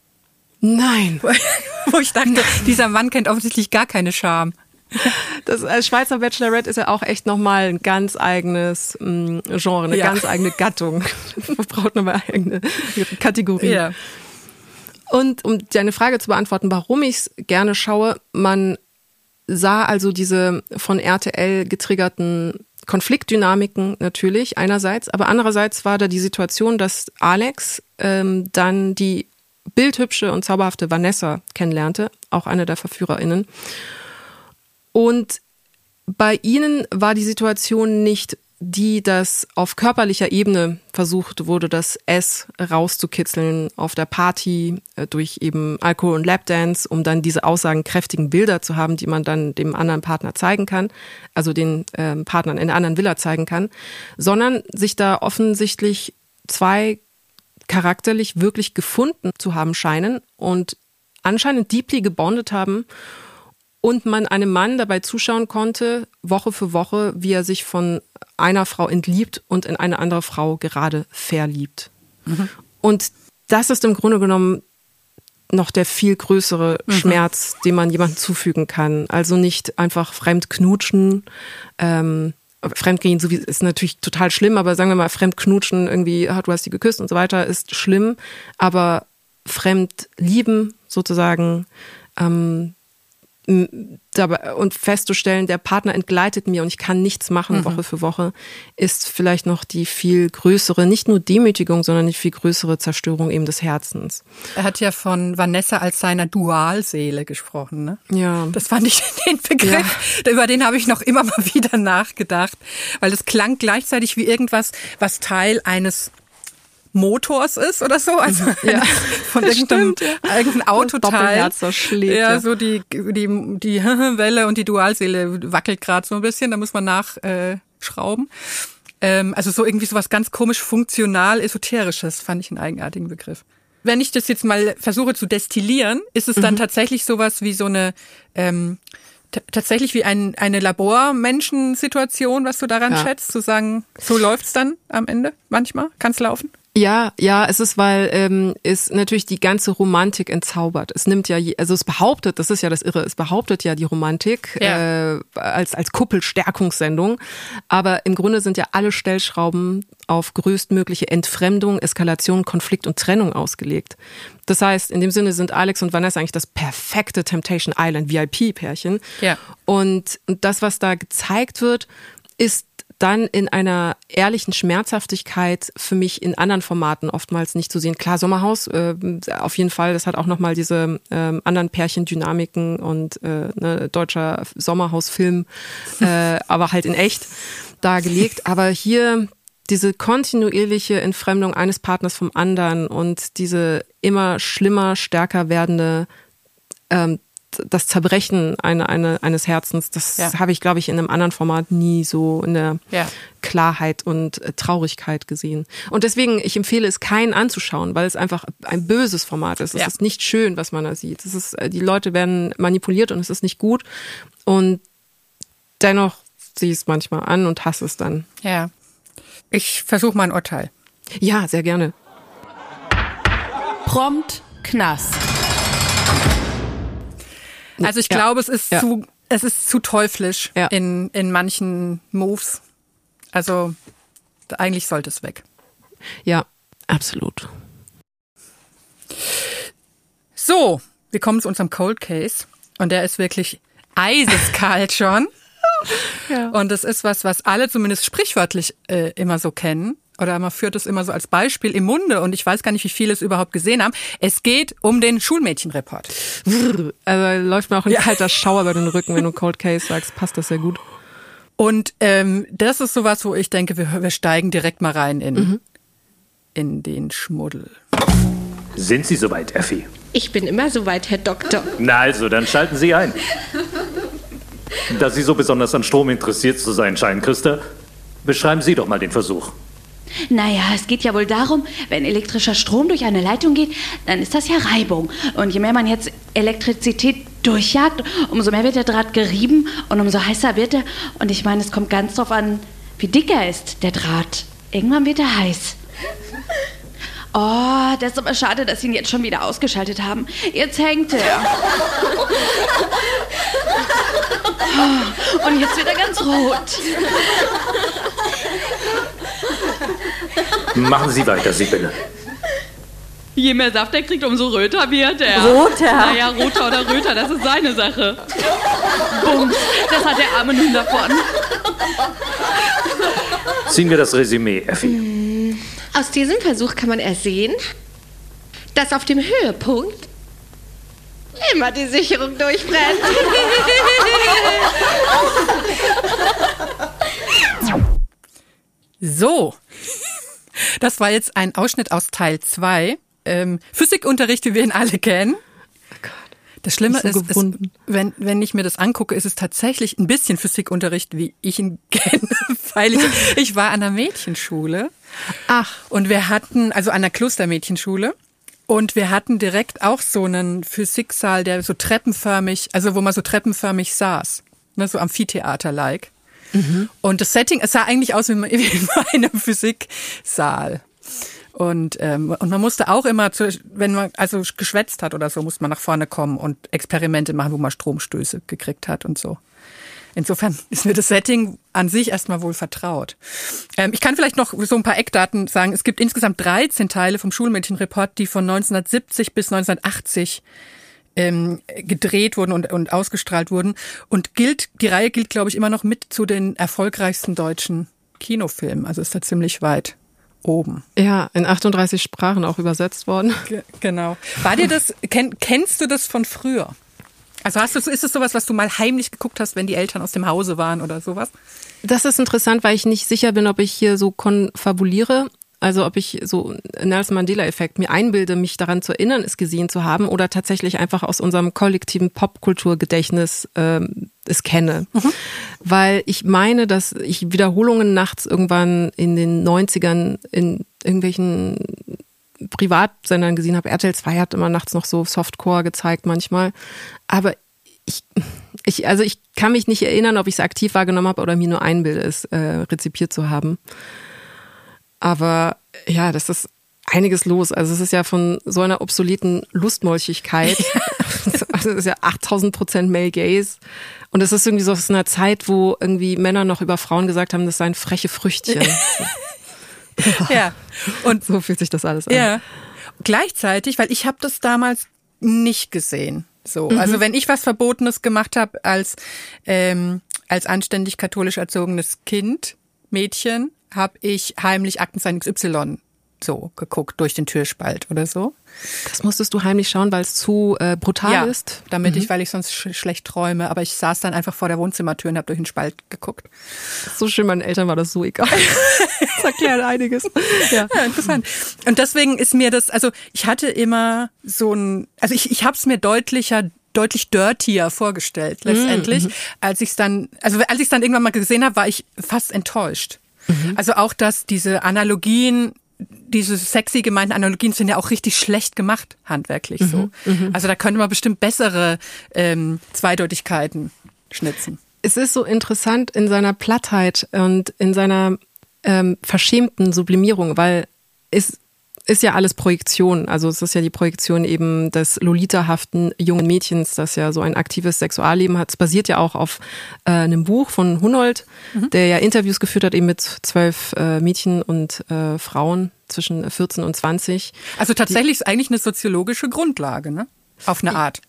Nein. Wo ich dachte, dieser Mann kennt offensichtlich gar keine Scham. Das äh, Schweizer Bachelorette ist ja auch echt nochmal ein ganz eigenes mh, mm, Genre, eine ja. ganz eigene Gattung. Man braucht nochmal eigene Kategorie. Ja. Und um deine Frage zu beantworten, warum ich es gerne schaue, man sah also diese von RTL getriggerten Konfliktdynamiken natürlich einerseits, aber andererseits war da die Situation, dass Alex ähm, dann die bildhübsche und zauberhafte Vanessa kennenlernte, auch eine der VerführerInnen. Und bei ihnen war die Situation nicht die, dass auf körperlicher Ebene versucht wurde, das S rauszukitzeln auf der Party äh, durch eben Alkohol und Lapdance, um dann diese aussagenkräftigen Bilder zu haben, die man dann dem anderen Partner zeigen kann, also den ähm, Partnern in der anderen Villa zeigen kann, sondern sich da offensichtlich zwei charakterlich wirklich gefunden zu haben scheinen und anscheinend deeply gebondet haben und man einem Mann dabei zuschauen konnte, Woche für Woche, wie er sich von einer Frau entliebt und in eine andere Frau gerade verliebt. Mhm. Und das ist im Grunde genommen noch der viel größere mhm. Schmerz, den man jemandem zufügen kann. Also nicht einfach fremd knutschen, ähm, Fremdgehen so wie, ist natürlich total schlimm, aber sagen wir mal, fremd knutschen, irgendwie, ah, du hast sie geküsst und so weiter, ist schlimm. Aber fremd lieben sozusagen, ähm, dabei und festzustellen, der Partner entgleitet mir und ich kann nichts machen mhm. Woche für Woche, ist vielleicht noch die viel größere, nicht nur Demütigung, sondern die viel größere Zerstörung eben des Herzens. Er hat ja von Vanessa als seiner Dualseele gesprochen, ne? Ja. Das fand ich den Begriff, ja. über den habe ich noch immer mal wieder nachgedacht, weil das klang gleichzeitig wie irgendwas, was Teil eines Motors ist oder so, also ja, von irgendeinem, irgendeinem Autoteil. Schlägt, ja, ja, so die die die Welle und die Dualseele wackelt gerade so ein bisschen, da muss man nachschrauben. Äh, ähm, also so irgendwie so was ganz komisch funktional esoterisches fand ich einen eigenartigen Begriff. wenn ich das jetzt mal versuche zu destillieren, ist es dann mhm. tatsächlich sowas wie so eine ähm, tatsächlich wie ein, eine Labormenschensituation, was du daran ja. schätzt, zu sagen, so läuft's dann am Ende manchmal? Kann's laufen? Ja, ja, es ist, weil ähm, es natürlich die ganze Romantik entzaubert. Es nimmt ja, also es behauptet, das ist ja das Irre, es behauptet ja die Romantik ja. Äh, als als Kuppelstärkungssendung, aber im Grunde sind ja alle Stellschrauben auf größtmögliche Entfremdung, Eskalation, Konflikt und Trennung ausgelegt. Das heißt, in dem Sinne sind Alex und Vanessa eigentlich das perfekte Temptation Island VIP-Pärchen. Ja. Und das, was da gezeigt wird, ist dann in einer ehrlichen Schmerzhaftigkeit für mich in anderen Formaten oftmals nicht zu sehen. Klar, Sommerhaus, äh, auf jeden Fall, das hat auch nochmal diese äh, anderen Pärchendynamiken und äh, ne, deutscher Sommerhausfilm, äh, aber halt in echt dargelegt. Aber hier diese kontinuierliche Entfremdung eines Partners vom anderen und diese immer schlimmer, stärker werdende ähm, das Zerbrechen eine, eine, eines Herzens, das ja. habe ich, glaube ich, in einem anderen Format nie so in der ja. Klarheit und äh, Traurigkeit gesehen. Und deswegen, ich empfehle es keinen anzuschauen, weil es einfach ein böses Format ist. Es ja. ist nicht schön, was man da sieht. Es ist, äh, die Leute werden manipuliert und es ist nicht gut. Und dennoch sieh es manchmal an und hasse es dann. Ja. Ich versuche mal ein Urteil. Ja, sehr gerne. Prompt Knast. Also ich ja. glaube, es ist ja. zu, es ist zu teuflisch ja. in, in manchen Moves. Also eigentlich sollte es weg. Ja, absolut. So, wir kommen zu unserem Cold Case. Und der ist wirklich eiseskalt schon. ja. Und das ist was, was alle zumindest sprichwörtlich äh, immer so kennen oder man führt es immer so als Beispiel im Munde und ich weiß gar nicht, wie viele es überhaupt gesehen haben. Es geht um den Schulmädchenreport. Also läuft mir auch ein ja. kalter Schauer über den Rücken, wenn du Cold Case sagst, passt das sehr gut. Und ähm, das ist sowas, wo ich denke, wir, wir steigen direkt mal rein in, mhm. in den Schmuddel. Sind Sie soweit, Effi? Ich bin immer soweit, Herr Doktor. Na also, dann schalten Sie ein. Da Sie so besonders an Strom interessiert zu sein scheinen, Christa, beschreiben Sie doch mal den Versuch. Naja, es geht ja wohl darum, wenn elektrischer Strom durch eine Leitung geht, dann ist das ja Reibung. Und je mehr man jetzt Elektrizität durchjagt, umso mehr wird der Draht gerieben und umso heißer wird er. Und ich meine, es kommt ganz drauf an, wie dick er ist, der Draht. Irgendwann wird er heiß. Oh, das ist aber schade, dass Sie ihn jetzt schon wieder ausgeschaltet haben. Jetzt hängt er. Oh, und jetzt wird er ganz rot. Machen Sie weiter, Sibylle. Je mehr Saft er kriegt, umso röter wird er. Roter? Naja, roter oder röter, das ist seine Sache. Bums, das hat der arme nun davon. Ziehen wir das Resümee, Effi. Hm, aus diesem Versuch kann man ersehen, dass auf dem Höhepunkt immer die Sicherung durchbrennt. So, das war jetzt ein Ausschnitt aus Teil 2. Ähm, Physikunterricht, wie wir ihn alle kennen. Oh das Schlimme so ist, ist, wenn, wenn ich mir das angucke, ist es tatsächlich ein bisschen Physikunterricht, wie ich ihn kenne, weil ich, ich war an einer Mädchenschule. Ach. Und wir hatten, also an einer Klostermädchenschule. Und wir hatten direkt auch so einen Physiksaal, der so treppenförmig, also wo man so treppenförmig saß. Ne, so Amphitheater-like. Mhm. Und das Setting, es sah eigentlich aus wie in einem Physiksaal. Und, ähm, und man musste auch immer, zu, wenn man also geschwätzt hat oder so, musste man nach vorne kommen und Experimente machen, wo man Stromstöße gekriegt hat und so. Insofern ist mir das Setting an sich erstmal wohl vertraut. Ähm, ich kann vielleicht noch so ein paar Eckdaten sagen. Es gibt insgesamt 13 Teile vom Schulmädchenreport, die von 1970 bis 1980 ähm, gedreht wurden und, und ausgestrahlt wurden. Und gilt, die Reihe gilt, glaube ich, immer noch mit zu den erfolgreichsten deutschen Kinofilmen. Also ist da ziemlich weit oben. Ja, in 38 Sprachen auch übersetzt worden. Ge genau. War dir das, kenn, kennst du das von früher? Also hast du, ist es sowas, was du mal heimlich geguckt hast, wenn die Eltern aus dem Hause waren oder sowas? Das ist interessant, weil ich nicht sicher bin, ob ich hier so konfabuliere. Also ob ich so Nelson Mandela-Effekt mir einbilde, mich daran zu erinnern, es gesehen zu haben oder tatsächlich einfach aus unserem kollektiven Popkulturgedächtnis ähm, es kenne. Mhm. Weil ich meine, dass ich Wiederholungen nachts irgendwann in den 90ern in irgendwelchen Privatsendern gesehen habe. RTL 2 hat immer nachts noch so Softcore gezeigt manchmal. Aber ich, ich, also ich kann mich nicht erinnern, ob ich es aktiv wahrgenommen habe oder mir nur einbilde, es äh, rezipiert zu haben. Aber ja, das ist einiges los. Also es ist ja von so einer obsoleten Lustmolchigkeit. also es ist ja 8000 Prozent Male Gaze. Und es ist irgendwie so aus einer Zeit, wo irgendwie Männer noch über Frauen gesagt haben, das seien freche Früchtchen. ja. Und so fühlt sich das alles an. Ja. Gleichzeitig, weil ich habe das damals nicht gesehen. So, mhm. also wenn ich was Verbotenes gemacht habe als ähm, als anständig katholisch erzogenes Kind, Mädchen, habe ich heimlich Aktenzeichen XY so geguckt durch den Türspalt oder so. Das musstest du heimlich schauen, weil es zu äh, brutal ja, ist? damit mhm. ich, weil ich sonst sch schlecht träume. Aber ich saß dann einfach vor der Wohnzimmertür und habe durch den Spalt geguckt. So schön, meinen Eltern war das so egal. das erklärt einiges. Ja. ja, interessant. Und deswegen ist mir das, also ich hatte immer so ein, also ich, ich habe es mir deutlicher deutlich dirtier vorgestellt letztendlich, mhm. als ich es dann, also als ich es dann irgendwann mal gesehen habe, war ich fast enttäuscht. Mhm. Also auch, dass diese Analogien diese sexy gemeinten Analogien sind ja auch richtig schlecht gemacht, handwerklich mhm, so. Mhm. Also da könnte man bestimmt bessere ähm, Zweideutigkeiten schnitzen. Es ist so interessant in seiner Plattheit und in seiner ähm, verschämten Sublimierung, weil es ist ja alles Projektion. Also es ist ja die Projektion eben des Lolita-haften jungen Mädchens, das ja so ein aktives Sexualleben hat. Es basiert ja auch auf äh, einem Buch von Hunold, mhm. der ja Interviews geführt hat eben mit zwölf äh, Mädchen und äh, Frauen zwischen 14 und 20. Also tatsächlich ist eigentlich eine soziologische Grundlage, ne? Auf eine Art.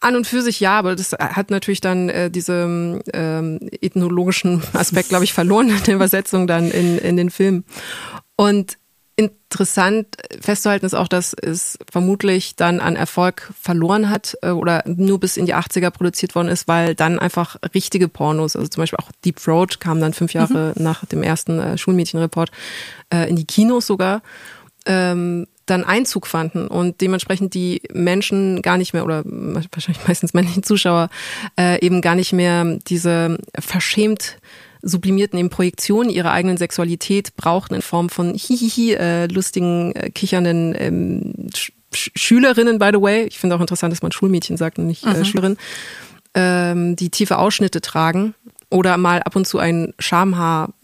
An und für sich ja, aber das hat natürlich dann äh, diese ähm, ethnologischen Aspekt, glaube ich, verloren in der Übersetzung dann in, in den Film. Und interessant festzuhalten ist auch, dass es vermutlich dann an Erfolg verloren hat äh, oder nur bis in die 80er produziert worden ist, weil dann einfach richtige Pornos, also zum Beispiel auch Deep Throat kam dann fünf Jahre mhm. nach dem ersten äh, Schulmädchenreport äh, in die Kinos sogar. Ähm, dann Einzug fanden und dementsprechend die Menschen gar nicht mehr oder wahrscheinlich meistens männliche Zuschauer eben gar nicht mehr diese verschämt sublimierten in Projektionen ihrer eigenen Sexualität brauchten in Form von hihihi, äh, lustigen, äh, kichernden ähm, Sch Schülerinnen, by the way. Ich finde auch interessant, dass man Schulmädchen sagt und nicht äh, mhm. Schülerin, ähm, die tiefe Ausschnitte tragen oder mal ab und zu ein Schamhaar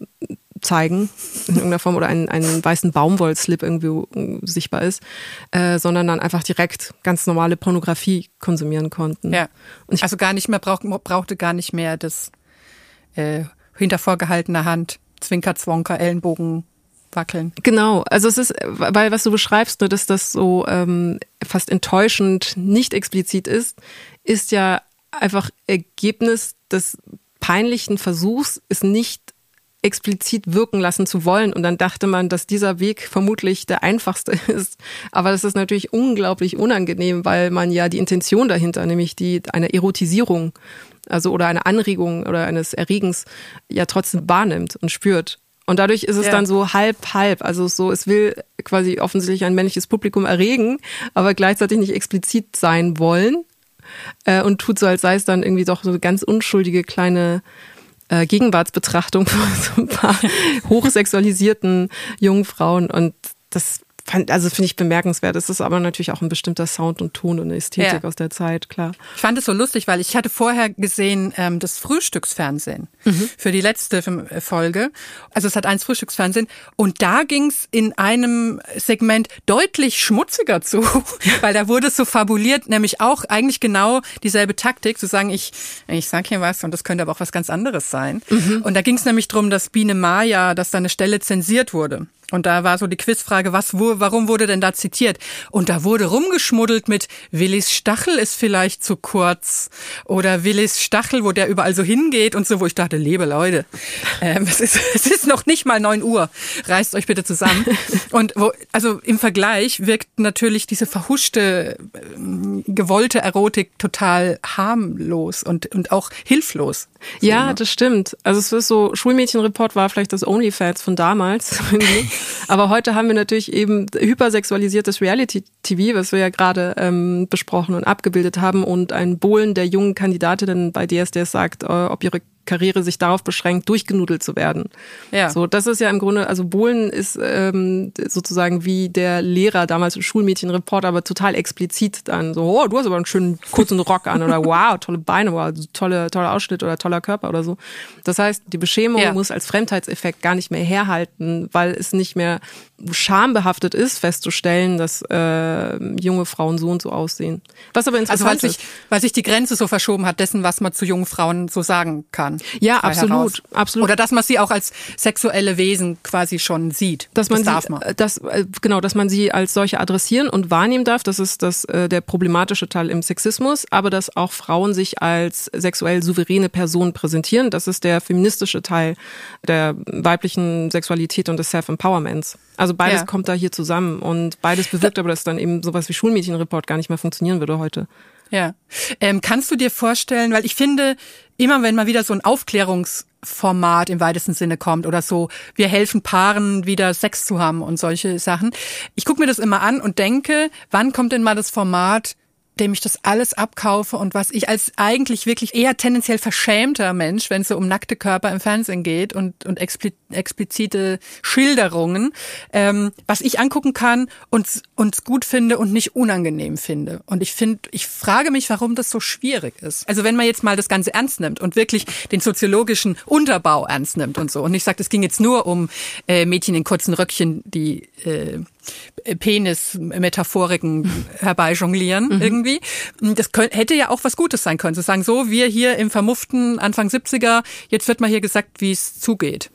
zeigen in irgendeiner Form oder einen, einen weißen Baumwollslip irgendwie äh, sichtbar ist, äh, sondern dann einfach direkt ganz normale Pornografie konsumieren konnten. Ja. also gar nicht mehr brauch, brauchte gar nicht mehr das äh, hinter vorgehaltener Hand, Zwinker, Zwonker, Ellenbogen wackeln. Genau, also es ist, weil was du beschreibst, nur dass das so ähm, fast enttäuschend nicht explizit ist, ist ja einfach Ergebnis des peinlichen Versuchs, es nicht explizit wirken lassen zu wollen. Und dann dachte man, dass dieser Weg vermutlich der einfachste ist. Aber das ist natürlich unglaublich unangenehm, weil man ja die Intention dahinter, nämlich die einer Erotisierung also oder eine Anregung oder eines Erregens ja trotzdem wahrnimmt und spürt. Und dadurch ist es ja. dann so halb, halb. Also so, es will quasi offensichtlich ein männliches Publikum erregen, aber gleichzeitig nicht explizit sein wollen. Äh, und tut so, als sei es dann irgendwie doch so eine ganz unschuldige kleine äh, Gegenwartsbetrachtung von so ein paar hochsexualisierten jungen Frauen. Und das Fand, also finde ich bemerkenswert. Es ist aber natürlich auch ein bestimmter Sound und Ton und eine Ästhetik ja. aus der Zeit, klar. Ich fand es so lustig, weil ich hatte vorher gesehen ähm, das Frühstücksfernsehen mhm. für die letzte äh, Folge. Also es hat eins Frühstücksfernsehen und da ging es in einem Segment deutlich schmutziger zu, weil da wurde es so fabuliert, nämlich auch eigentlich genau dieselbe Taktik, zu sagen, ich, ich sag hier was und das könnte aber auch was ganz anderes sein. Mhm. Und da ging es nämlich drum, dass Biene Maya, dass da eine Stelle zensiert wurde. Und da war so die Quizfrage, was, wo, warum wurde denn da zitiert? Und da wurde rumgeschmuddelt mit Willis Stachel ist vielleicht zu kurz oder Willis Stachel, wo der überall so hingeht und so, wo ich dachte, liebe Leute, ähm, es, ist, es ist noch nicht mal neun Uhr, reißt euch bitte zusammen. Und wo, also im Vergleich wirkt natürlich diese verhuschte, ähm, gewollte Erotik total harmlos und, und auch hilflos. Ja, ne? das stimmt. Also es ist so, Schulmädchenreport war vielleicht das Onlyfans von damals. Aber heute haben wir natürlich eben hypersexualisiertes Reality-TV, was wir ja gerade ähm, besprochen und abgebildet haben und ein Bohlen der jungen Kandidatinnen bei DSDS sagt, äh, ob ihre Karriere sich darauf beschränkt, durchgenudelt zu werden. Ja. So, das ist ja im Grunde, also Bohlen ist ähm, sozusagen wie der Lehrer damals im Schulmädchenreport, aber total explizit dann so, oh, du hast aber einen schönen kurzen Rock an oder wow, tolle Beine, wow, tolle, toller Ausschnitt oder toller Körper oder so. Das heißt, die Beschämung ja. muss als Fremdheitseffekt gar nicht mehr herhalten, weil es nicht mehr schambehaftet ist, festzustellen, dass äh, junge Frauen so und so aussehen. Was aber interessant also, weil ist. Sich, weil sich die Grenze so verschoben hat dessen, was man zu jungen Frauen so sagen kann. Ja, absolut, heraus. absolut. Oder dass man sie auch als sexuelle Wesen quasi schon sieht. Dass man das darf man. Äh, dass, äh, genau, dass man sie als solche adressieren und wahrnehmen darf. Das ist das, äh, der problematische Teil im Sexismus. Aber dass auch Frauen sich als sexuell souveräne Personen präsentieren. Das ist der feministische Teil der weiblichen Sexualität und des Self-Empowerments. Also beides ja. kommt da hier zusammen und beides bewirkt aber, dass dann eben sowas wie Schulmädchenreport gar nicht mehr funktionieren würde heute. Ja. Ähm, kannst du dir vorstellen, weil ich finde, immer wenn mal wieder so ein Aufklärungsformat im weitesten Sinne kommt oder so, wir helfen Paaren wieder Sex zu haben und solche Sachen. Ich gucke mir das immer an und denke, wann kommt denn mal das Format, dem ich das alles abkaufe und was ich als eigentlich wirklich eher tendenziell verschämter Mensch, wenn es so um nackte Körper im Fernsehen geht und, und explizite Schilderungen, ähm, was ich angucken kann und uns gut finde und nicht unangenehm finde. Und ich finde, ich frage mich, warum das so schwierig ist. Also wenn man jetzt mal das Ganze ernst nimmt und wirklich den soziologischen Unterbau ernst nimmt und so und ich sage, es ging jetzt nur um äh, Mädchen in kurzen Röckchen, die äh, Penis-Metaphoriken herbeijonglieren mhm. irgendwie. Das könnte, hätte ja auch was Gutes sein können. Zu sagen, so, wir hier im vermufften Anfang 70er, jetzt wird mal hier gesagt, wie es zugeht.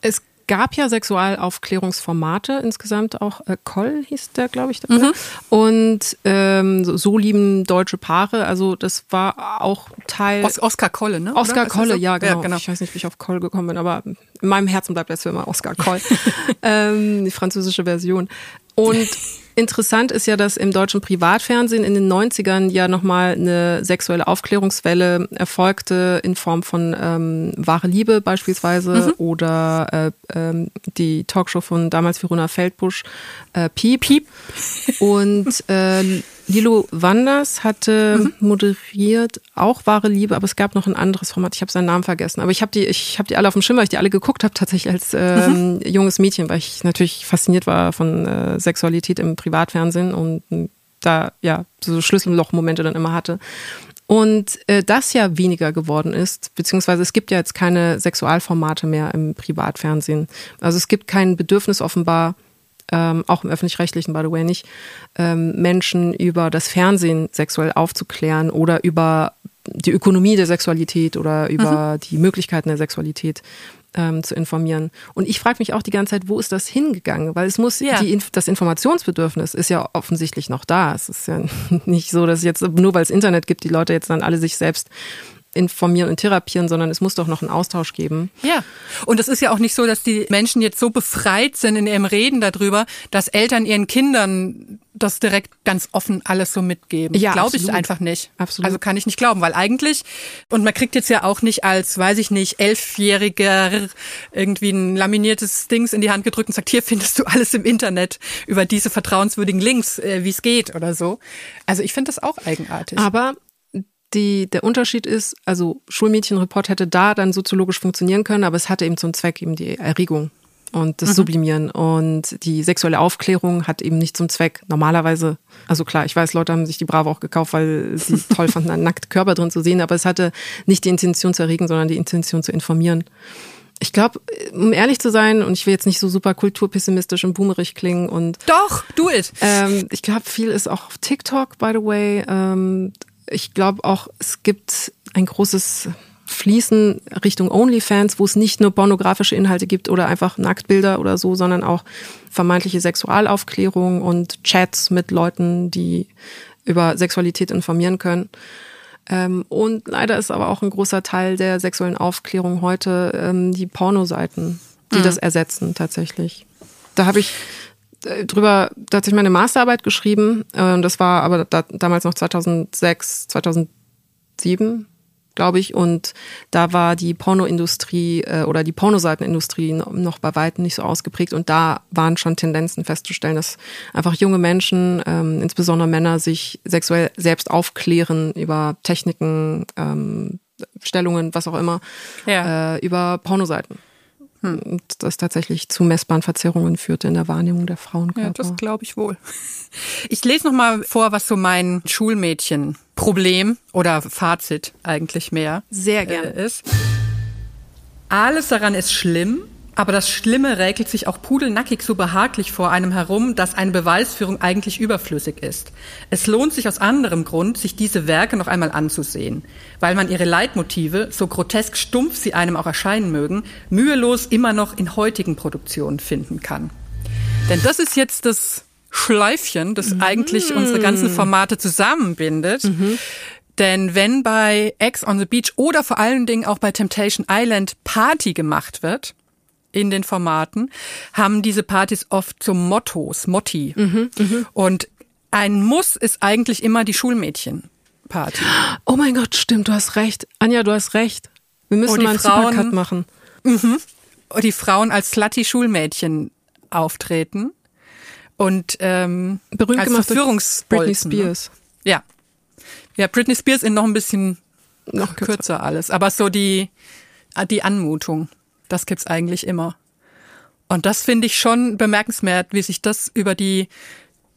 Es gab ja Sexualaufklärungsformate insgesamt auch. Äh, Koll hieß der, glaube ich. Mhm. Und ähm, so, so, lieben deutsche Paare. Also das war auch Teil. Os Oscar Kolle, ne? Oscar Kolle, ja genau. ja genau. Ich weiß nicht, wie ich auf Koll gekommen bin, aber in meinem Herzen bleibt das für immer Oscar Koll. ähm, die französische Version. Und Interessant ist ja, dass im deutschen Privatfernsehen in den 90ern ja nochmal eine sexuelle Aufklärungswelle erfolgte in Form von ähm, Wahre Liebe beispielsweise mhm. oder äh, ähm, die Talkshow von damals Verona Feldbusch, äh, Piep. Piep. Und äh, Lilo Wanders hatte mhm. moderiert auch wahre Liebe, aber es gab noch ein anderes Format. Ich habe seinen Namen vergessen, aber ich habe die, ich habe die alle auf dem Schirm, weil ich die alle geguckt habe tatsächlich als ähm, mhm. junges Mädchen, weil ich natürlich fasziniert war von äh, Sexualität im Privatfernsehen und äh, da ja so Schlüssellochmomente dann immer hatte. Und äh, das ja weniger geworden ist, beziehungsweise es gibt ja jetzt keine Sexualformate mehr im Privatfernsehen. Also es gibt kein Bedürfnis offenbar ähm, auch im öffentlich-rechtlichen, by the way, nicht, ähm, Menschen über das Fernsehen sexuell aufzuklären oder über die Ökonomie der Sexualität oder über mhm. die Möglichkeiten der Sexualität ähm, zu informieren. Und ich frage mich auch die ganze Zeit, wo ist das hingegangen? Weil es muss, ja. die, das Informationsbedürfnis ist ja offensichtlich noch da. Es ist ja nicht so, dass jetzt, nur weil es Internet gibt, die Leute jetzt dann alle sich selbst informieren und therapieren, sondern es muss doch noch einen Austausch geben. Ja. Und es ist ja auch nicht so, dass die Menschen jetzt so befreit sind in ihrem Reden darüber, dass Eltern ihren Kindern das direkt ganz offen alles so mitgeben. Ja, glaube ich einfach nicht. Absolut. Also kann ich nicht glauben, weil eigentlich, und man kriegt jetzt ja auch nicht als, weiß ich nicht, elfjähriger irgendwie ein laminiertes Dings in die Hand gedrückt und sagt, hier findest du alles im Internet über diese vertrauenswürdigen Links, äh, wie es geht oder so. Also ich finde das auch eigenartig. Aber die, der Unterschied ist, also Schulmädchenreport hätte da dann soziologisch funktionieren können, aber es hatte eben zum Zweck eben die Erregung und das mhm. Sublimieren. Und die sexuelle Aufklärung hat eben nicht zum Zweck normalerweise, also klar, ich weiß, Leute haben sich die Bravo auch gekauft, weil sie toll fanden, einen nackten Körper drin zu sehen, aber es hatte nicht die Intention zu erregen, sondern die Intention zu informieren. Ich glaube, um ehrlich zu sein, und ich will jetzt nicht so super kulturpessimistisch und boomerig klingen und. Doch, do it! Ähm, ich glaube, viel ist auch auf TikTok, by the way. Ähm, ich glaube auch, es gibt ein großes Fließen Richtung OnlyFans, wo es nicht nur pornografische Inhalte gibt oder einfach Nacktbilder oder so, sondern auch vermeintliche Sexualaufklärung und Chats mit Leuten, die über Sexualität informieren können. Ähm, und leider ist aber auch ein großer Teil der sexuellen Aufklärung heute ähm, die Pornoseiten, die mhm. das ersetzen tatsächlich. Da habe ich äh, drüber tatsächlich meine Masterarbeit geschrieben. Äh, das war aber da, damals noch 2006, 2007, glaube ich. Und da war die Pornoindustrie äh, oder die Pornoseitenindustrie noch bei weitem nicht so ausgeprägt. Und da waren schon Tendenzen festzustellen, dass einfach junge Menschen, ähm, insbesondere Männer, sich sexuell selbst aufklären über Techniken, ähm, Stellungen, was auch immer, Ja. äh, über Pornoseiten. Und das tatsächlich zu messbaren Verzerrungen führte in der Wahrnehmung der Frauenkörper. Ja, das glaube ich wohl. Ich lese noch mal vor, was so mein Schulmädchen-Problem oder Fazit eigentlich mehr Sehr gerne. äh, ist. Alles daran ist schlimm, aber das Schlimme räkelt sich auch pudelnackig so behaglich vor einem herum, dass eine Beweisführung eigentlich überflüssig ist. Es lohnt sich aus anderem Grund, sich diese Werke noch einmal anzusehen, weil man ihre Leitmotive, so grotesk stumpf sie einem auch erscheinen mögen, mühelos immer noch in heutigen Produktionen finden kann. Denn das ist jetzt das Schleifchen, das eigentlich unsere ganzen Formate zusammenbindet. Denn wenn bei Ex on the Beach oder vor allen Dingen auch bei Temptation Island Party gemacht wird, in den Formaten, haben diese Partys oft so Mottos, Motti. Und ein Muss ist eigentlich immer die Schulmädchenparty. Oh mein Gott, stimmt, du hast recht. Anja, du hast recht. Wir müssen Oh, mal einen Frauen- Supercut machen. Und die Frauen als slutty Schulmädchen auftreten und ähm, Berühmt als gemacht durch Britney Spears. Ne? Ja. Ja, Britney Spears in noch ein bisschen Noch kürzer. kürzer. alles. Aber so die, die Anmutung, das gibt's eigentlich immer. Und das finde ich schon bemerkenswert, wie sich das über die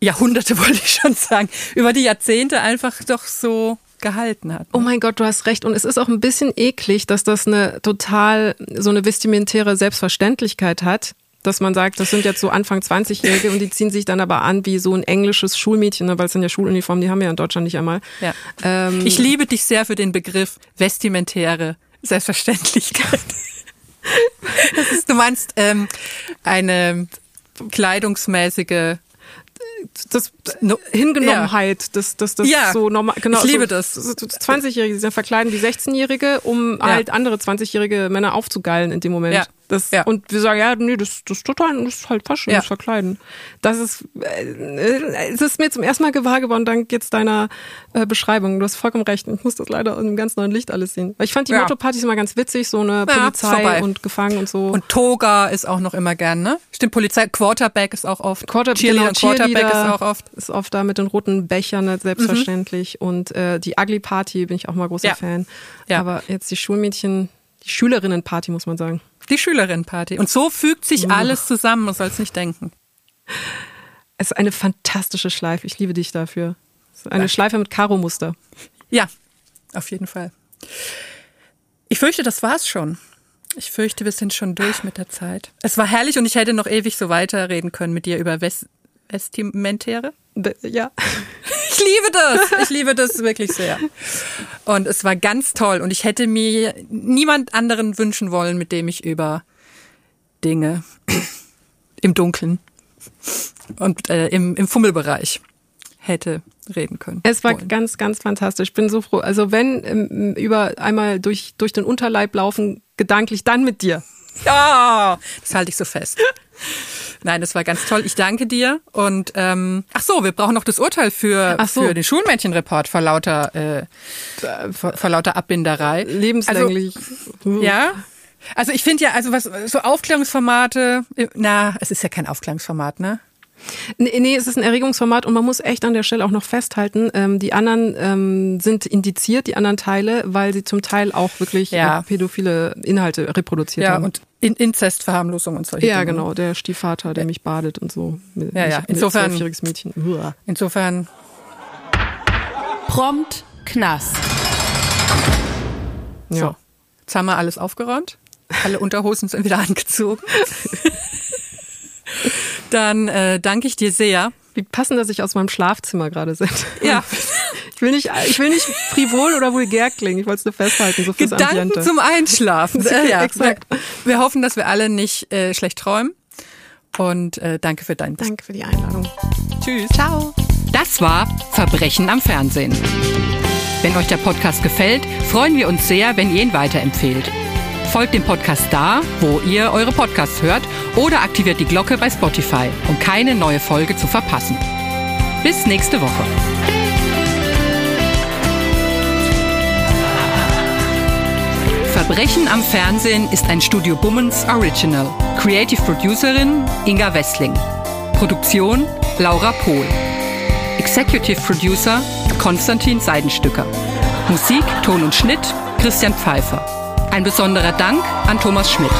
Jahrhunderte, wollte ich schon sagen, über die Jahrzehnte einfach doch so gehalten hat. Oh mein Gott, du hast recht. Und es ist auch ein bisschen eklig, dass das eine total so eine vestimentäre Selbstverständlichkeit hat. Dass man sagt, das sind jetzt so Anfang 20-Jährige und die ziehen sich dann aber an wie so ein englisches Schulmädchen, ne, weil es sind ja Schuluniformen, die haben wir ja in Deutschland nicht einmal. Ja. Ähm, Ich liebe dich sehr für den Begriff vestimentäre Selbstverständlichkeit. Ist, du meinst ähm, eine kleidungsmäßige das No- Hingenommenheit, das, das, das Ja, so normal, genau. ich liebe so, das. so 20-Jährige, die sind verkleiden wie 16-Jährige, um Ja. halt andere 20-jährige Männer aufzugeilen in dem Moment. Ja. Das, Ja. Und wir sagen, ja, nee, das, das ist total, das ist halt Fashion, Ja. das Verkleiden. Das ist, äh, es ist mir zum ersten Mal gewahr geworden, dank jetzt deiner äh, Beschreibung. Du hast vollkommen recht. Ich muss das leider in einem ganz neuen Licht alles sehen. Weil ich fand die Ja. Motto-Partys immer ganz witzig, so eine Ja, Polizei und Gefangen und so. und Toga ist auch noch immer gern, ne? Stimmt, Polizei, Quarterback ist auch oft. Quarter, Cheerleader genau, Quarterback ist auch oft. Ist oft da mit den roten Bechern, ne, selbstverständlich. Und äh, die Ugly Party bin ich auch mal großer. Fan. Ja. Aber jetzt die Schulmädchen, die Schülerinnenparty, muss man sagen. Die Schülerinnenparty. Und so fügt sich alles zusammen, man soll es nicht denken. Es ist eine fantastische Schleife. Ich liebe dich dafür. Eine Danke. Schleife mit Karo-Muster. Ja, auf jeden Fall. Ich fürchte, das war's schon. Ich fürchte, wir sind schon durch mit der Zeit. Es war herrlich und ich hätte noch ewig so weiterreden können mit dir über Ves Vestimentäre. Ja. Ich liebe das. Ich liebe das wirklich sehr. Und es war ganz toll. Und ich hätte mir niemand anderen wünschen wollen, mit dem ich über Dinge im Dunkeln und äh, im, im Fummelbereich hätte reden können. Es war wollen. ganz, ganz fantastisch. Ich bin so froh. Also wenn ähm, über einmal durch, durch den Unterleib laufen, gedanklich, dann mit dir. Ja, das halte ich so fest. Nein, das war ganz toll. Ich danke dir. Und ähm, ach so, wir brauchen noch das Urteil für, so. für den Schulmädchenreport vor lauter, äh, vor, vor lauter Abbinderei. Lebenslänglich. Also, ja. Also ich finde ja, also was so Aufklärungsformate, äh, na, es ist ja kein Aufklärungsformat, ne? Nee, nee, es ist ein Erregungsformat und man muss echt an der Stelle auch noch festhalten, ähm, die anderen ähm, sind indiziert, die anderen Teile, weil sie zum Teil auch wirklich Ja. äh, pädophile Inhalte reproduziert Ja, haben. und in Inzestverharmlosung und solche ja, Dinge. genau, der Stiefvater, der mich badet und so. Mit, Ja, ja, mit insofern- zwölfjähriges Mädchen. Uah. Insofern, Prompt Knast. Ja. so. Jetzt haben wir alles aufgeräumt. Alle Unterhosen sind wieder angezogen. Dann äh, danke ich dir sehr. Wie passend, dass ich aus meinem Schlafzimmer gerade sind. Ja. Ich will nicht, ich will nicht frivol oder vulgär klingen. Ich wollte es nur festhalten, so Gedanken Ambiente. zum Einschlafen. Äh, ja, Exakt. Wir, wir hoffen, dass wir alle nicht äh, schlecht träumen. Und äh, danke für deinen Besuch. Danke für die Einladung. Tschüss. Ciao. Das war Verbrechen am Fernsehen. Wenn euch der Podcast gefällt, freuen wir uns sehr, wenn ihr ihn weiterempfehlt. Folgt dem Podcast da, wo ihr eure Podcasts hört oder aktiviert die Glocke bei Spotify, um keine neue Folge zu verpassen. Bis nächste Woche. Verbrechen am Fernsehen ist ein Studio Bummens Original. Creative Producerin Inga Wessling. Produktion Laura Pohl. Executive Producer Konstantin Seidenstücker. Musik, Ton und Schnitt Christian Pfeiffer. Ein besonderer Dank an Thomas Schmidt.